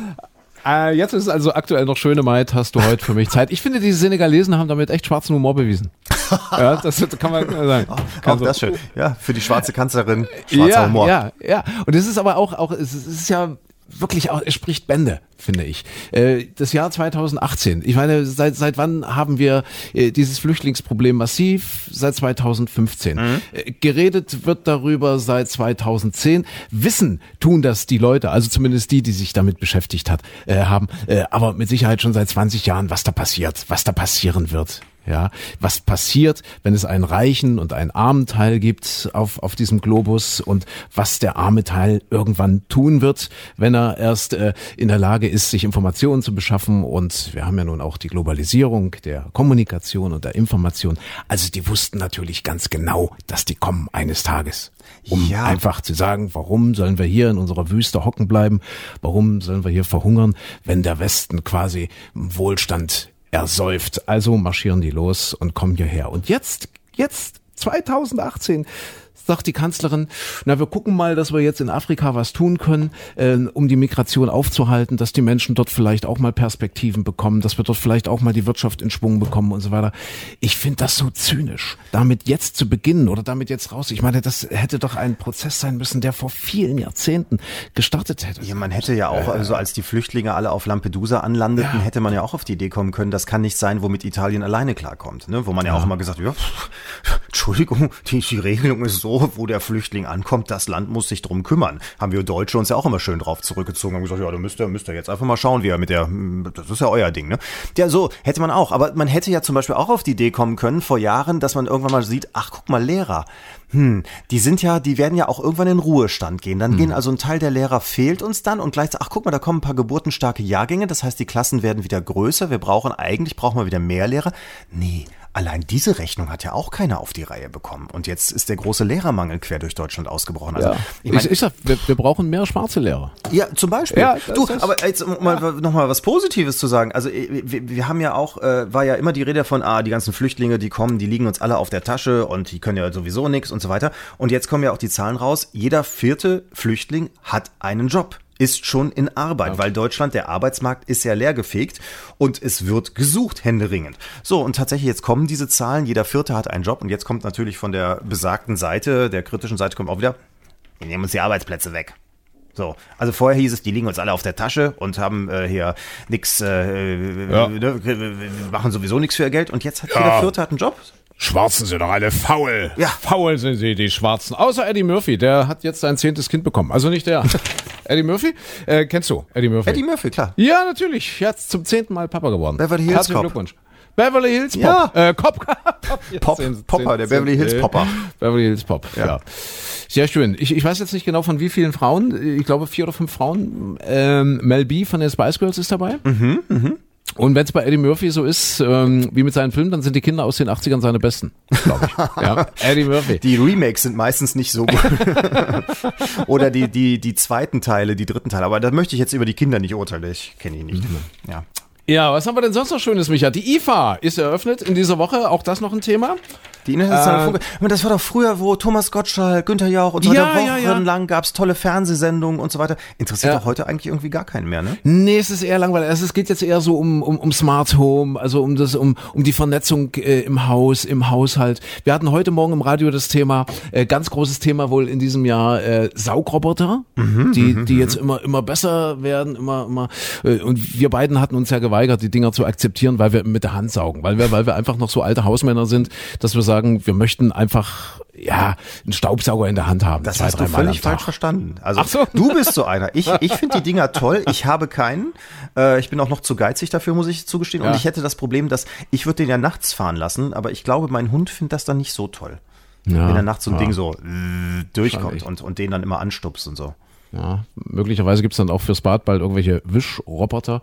Äh, jetzt ist es also aktuell noch schöne Maid, hast du heute für mich Zeit. Ich finde, die Senegalesen haben damit echt schwarzen Humor bewiesen. ja, das kann man sagen. Kann Auch so- das schön. Ja, für die schwarze Kanzlerin, schwarzer ja, Humor. Ja, ja. Und es ist aber auch, auch es ist ja wirklich auch, es spricht Bände, finde ich. Äh, das Jahr 2018. Ich meine, seit, seit wann haben wir äh, dieses Flüchtlingsproblem massiv? Seit 2015. Äh, geredet wird darüber seit 2010. Wissen tun das die Leute, also zumindest die, die sich damit beschäftigt hat, haben, aber mit Sicherheit schon seit 20 Jahren, was da passiert, was da passieren wird. Ja, was passiert, wenn es einen reichen und einen armen Teil gibt auf, auf diesem Globus und was der arme Teil irgendwann tun wird, wenn er erst äh, in der Lage ist, sich Informationen zu beschaffen. Und wir haben ja nun auch die Globalisierung der Kommunikation und der Information. Also die wussten natürlich ganz genau, dass die kommen eines Tages. Um Ja. einfach zu sagen, warum sollen wir hier in unserer Wüste hocken bleiben? Warum sollen wir hier verhungern, wenn der Westen quasi Wohlstand ersäuft. Also marschieren die los und kommen hierher. Und jetzt, jetzt 2018 sagt die Kanzlerin, na, wir gucken mal, dass wir jetzt in Afrika was tun können, äh, um die Migration aufzuhalten, dass die Menschen dort vielleicht auch mal Perspektiven bekommen, dass wir dort vielleicht auch mal die Wirtschaft in Schwung bekommen und so weiter. Ich finde das so zynisch, damit jetzt zu beginnen oder damit jetzt raus. Ich meine, das hätte doch ein Prozess sein müssen, der vor vielen Jahrzehnten gestartet hätte. Ja, man hätte ja auch, also als die Flüchtlinge alle auf Lampedusa anlandeten, hätte man ja auch auf die Idee kommen können, das kann nicht sein, womit Italien alleine klarkommt. Ne? Wo man ja, auch immer gesagt hat, ja, Entschuldigung, die, die Regelung ist so, wo der Flüchtling ankommt, das Land muss sich drum kümmern. Haben wir Deutsche uns ja auch immer schön drauf zurückgezogen, haben gesagt, ja, da müsst ihr, müsst ihr jetzt einfach mal schauen, wie er mit der, das ist ja euer Ding, ne? Ja, so hätte man auch. Aber man hätte ja zum Beispiel auch auf die Idee kommen können, vor Jahren, dass man irgendwann mal sieht, ach, guck mal, Lehrer. Hm, die sind ja, die werden ja auch irgendwann in Ruhestand gehen. Dann gehen also ein Teil der Lehrer fehlt uns dann und gleichzeitig, ach guck mal, da kommen ein paar geburtenstarke Jahrgänge, das heißt, die Klassen werden wieder größer. Wir brauchen, eigentlich brauchen wir wieder mehr Lehrer. Nee, allein diese Rechnung hat ja auch keiner auf die Reihe bekommen. Und jetzt ist der große Lehrermangel quer durch Deutschland ausgebrochen. Also, ich ich, ich sag, wir, wir brauchen mehr schwarze Lehrer. ja, zum Beispiel. Ja, du, ist- aber jetzt um mal noch mal was Positives zu sagen. Also äh, wir, wir haben ja auch, äh, war ja immer die Rede von, ah, die ganzen Flüchtlinge, die kommen, die liegen uns alle auf der Tasche und die können ja sowieso nichts und so weiter. Und jetzt kommen ja auch die Zahlen raus. Jeder vierte Flüchtling hat einen Job ist schon in Arbeit, weil Deutschland, der Arbeitsmarkt ist ja leergefegt und es wird gesucht, händeringend. So, und tatsächlich, jetzt kommen diese Zahlen, jeder Vierte hat einen Job und jetzt kommt natürlich von der besagten Seite, der kritischen Seite kommt auch wieder, wir nehmen uns die Arbeitsplätze weg. So, also vorher hieß es, die liegen uns alle auf der Tasche und haben äh, hier nix, äh, Ja. ne, wir machen sowieso nichts für ihr Geld und jetzt hat jeder Vierte hat einen Job. Schwarzen sind doch alle faul. Ja. Faul sind sie, die Schwarzen. Außer Eddie Murphy, der hat jetzt sein zehntes Kind bekommen. Also nicht der. Eddie Murphy? Äh, kennst du Eddie Murphy? Eddie Murphy, klar. Ja, natürlich. Jetzt zum zehnten Mal Papa geworden. Beverly Hills Herzlichen Cop. Glückwunsch. Beverly Hills Pop. Ja. Äh, Cop. Pop, zehn- Popper, der Beverly Hills Popper. Beverly Hills Pop, ja. Sehr schön. Ich, ich weiß jetzt nicht genau von wie vielen Frauen. Ich glaube vier oder fünf Frauen. Ähm, Mel B von den Spice Girls ist dabei. Mhm, Und wenn es bei Eddie Murphy so ist, ähm, wie mit seinen Filmen, dann sind die Kinder aus den 80ern seine besten, glaube ich. ja. Eddie Murphy. Die Remakes sind meistens nicht so gut. Oder die, die, die zweiten Teile, die dritten Teile. Aber da möchte ich jetzt über die Kinder nicht urteilen. Ich kenne die nicht. Ja. Ja, was haben wir denn sonst noch Schönes, Micha? Die IFA ist eröffnet in dieser Woche. Auch das noch ein Thema. Die internationale Äh, Funke. Das war doch früher, wo Thomas Gottschalk, Günther Jauch und so Ja, weiter, ja, ja. wochenlang gab's tolle Fernsehsendungen und so weiter. Interessiert Ja. doch heute eigentlich irgendwie gar keinen mehr, ne? Nee, es ist eher langweilig. Also es geht jetzt eher so um, um, um Smart Home, also um das, um, um die Vernetzung äh, im Haus, im Haushalt. Wir hatten heute Morgen im Radio das Thema, äh, ganz großes Thema wohl in diesem Jahr, äh, Saugroboter, die, die jetzt immer, immer besser werden, immer, immer. Äh, und wir beiden hatten uns ja geweigert, die Dinger zu akzeptieren, weil wir mit der Hand saugen, weil wir, weil wir einfach noch so alte Hausmänner sind, dass wir sagen, wir möchten einfach, ja, einen Staubsauger in der Hand haben. Das zwei, hast du völlig falsch verstanden. Also so. du bist so einer. Ich, ich finde die Dinger toll. Ich habe keinen. Äh, ich bin auch noch zu geizig dafür, muss ich zugestehen. Und Ja. ich hätte das Problem, dass ich würde den ja nachts fahren lassen, aber ich glaube, mein Hund findet das dann nicht so toll. Ja, Wenn er nachts so ein ja. Ding so äh, durchkommt und, und den dann immer anstupst und so. Ja, möglicherweise gibt's dann auch fürs Bad bald irgendwelche Wischroboter.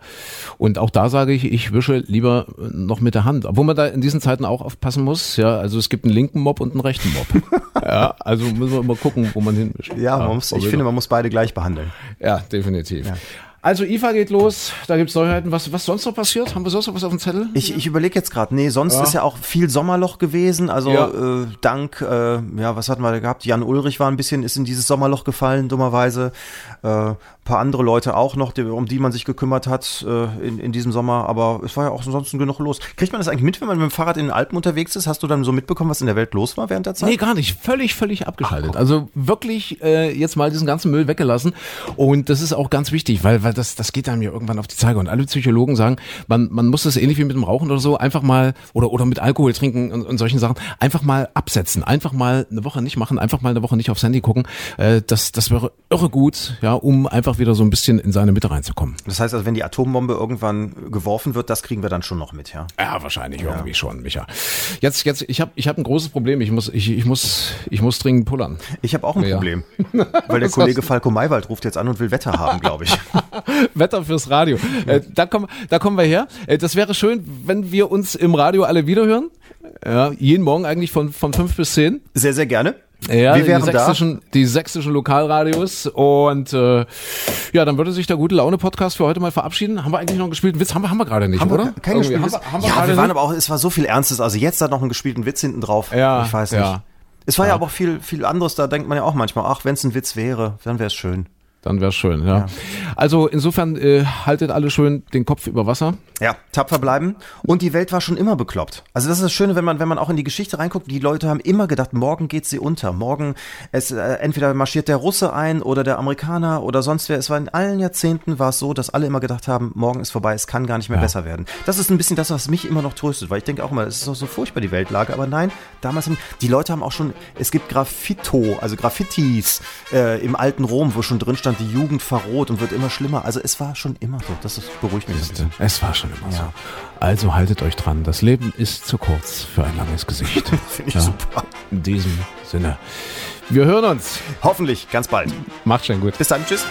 Und auch da sage ich, ich wische lieber noch mit der Hand. Obwohl man da in diesen Zeiten auch aufpassen muss. Ja, also es gibt einen linken Mob und einen rechten Mob. ja, also müssen wir immer gucken, wo man hinwischt. Ja, man muss, ich finde, man muss beide gleich behandeln. Ja, definitiv. Also IFA geht los, da gibt's Neuheiten. Was, was sonst noch passiert? Haben wir sonst noch was auf dem Zettel? Ich, ich überlege jetzt gerade, nee, sonst ist ja auch viel Sommerloch gewesen. Also Ja. äh, dank, äh, ja, was hatten wir da gehabt? Jan Ulrich war ein bisschen, ist in dieses Sommerloch gefallen, dummerweise. Äh, paar andere Leute auch noch, die, um die man sich gekümmert hat äh, in, in diesem Sommer. Aber es war ja auch ansonsten genug los. Kriegt man das eigentlich mit, wenn man mit dem Fahrrad in den Alpen unterwegs ist? Hast du dann so mitbekommen, was in der Welt los war während der Zeit? Nee, gar nicht. Völlig, völlig abgeschaltet. Also wirklich äh, jetzt mal diesen ganzen Müll weggelassen. Und das ist auch ganz wichtig, weil weil das, das geht einem ja irgendwann auf die Zeige. Und alle Psychologen sagen, man, man muss das ähnlich wie mit dem Rauchen oder so einfach mal, oder, oder mit Alkohol trinken und, und solchen Sachen, einfach mal absetzen. Einfach mal eine Woche nicht machen, einfach mal eine Woche nicht aufs Handy gucken. Äh, das, das wäre irre gut, ja, um einfach wieder so ein bisschen in seine Mitte reinzukommen. Das heißt also, wenn die Atombombe irgendwann geworfen wird, das kriegen wir dann schon noch mit, ja? Ja, wahrscheinlich ja. irgendwie schon, Micha. Jetzt, jetzt, ich habe ich hab ein großes Problem. Ich muss, ich, ich muss, ich muss dringend pullern. Ich habe auch ein ja. Problem. Weil der Kollege Falco Maywald ruft jetzt an und will Wetter haben, glaube ich. Wetter fürs Radio. Äh, da, kommen, da kommen wir her. Äh, das wäre schön, wenn wir uns im Radio alle wiederhören. Ja, jeden Morgen eigentlich von, von fünf bis zehn. Sehr, sehr gerne. Ja, die sächsischen, die sächsischen Lokalradios und äh, ja, dann würde sich der gute Laune Podcast für heute mal verabschieden. Haben wir eigentlich noch einen gespielten Witz? Haben wir, haben wir gerade nicht, haben oder? Kein gespielten Witz. Haben wir, ja, wir waren nicht? aber auch, es war so viel Ernstes. Also jetzt da noch einen gespielten Witz hinten drauf. Ja, ich weiß nicht. Ja. Es war ja. ja aber auch viel, viel anderes. Da denkt man ja auch manchmal, ach, wenn es ein Witz wäre, dann wäre es schön. Dann wäre schön, ja. ja. Also insofern äh, haltet alle schön den Kopf über Wasser. Ja, tapfer bleiben. Und die Welt war schon immer bekloppt. Also das ist das Schöne, wenn man, wenn man auch in die Geschichte reinguckt. Die Leute haben immer gedacht, morgen geht sie unter. Morgen, es äh, entweder marschiert der Russe ein oder der Amerikaner oder sonst wer. Es war in allen Jahrzehnten war es so, dass alle immer gedacht haben, morgen ist vorbei, es kann gar nicht mehr ja. besser werden. Das ist ein bisschen das, was mich immer noch tröstet, weil ich denke auch immer, es ist doch so furchtbar die Weltlage. Aber nein, damals haben die Leute haben auch schon, es gibt Graffito, also Graffitis äh, im alten Rom, wo schon drin stand, die Jugend verroht und wird immer schlimmer. Also es war schon immer so. Das ist, beruhigt mich. Es war schon immer ja. so. Also haltet euch dran. Das Leben ist zu kurz für ein langes Gesicht. Finde ich ja. super. In diesem Sinne. Wir hören uns. Hoffentlich ganz bald. Macht schon gut. Bis dann. Tschüss.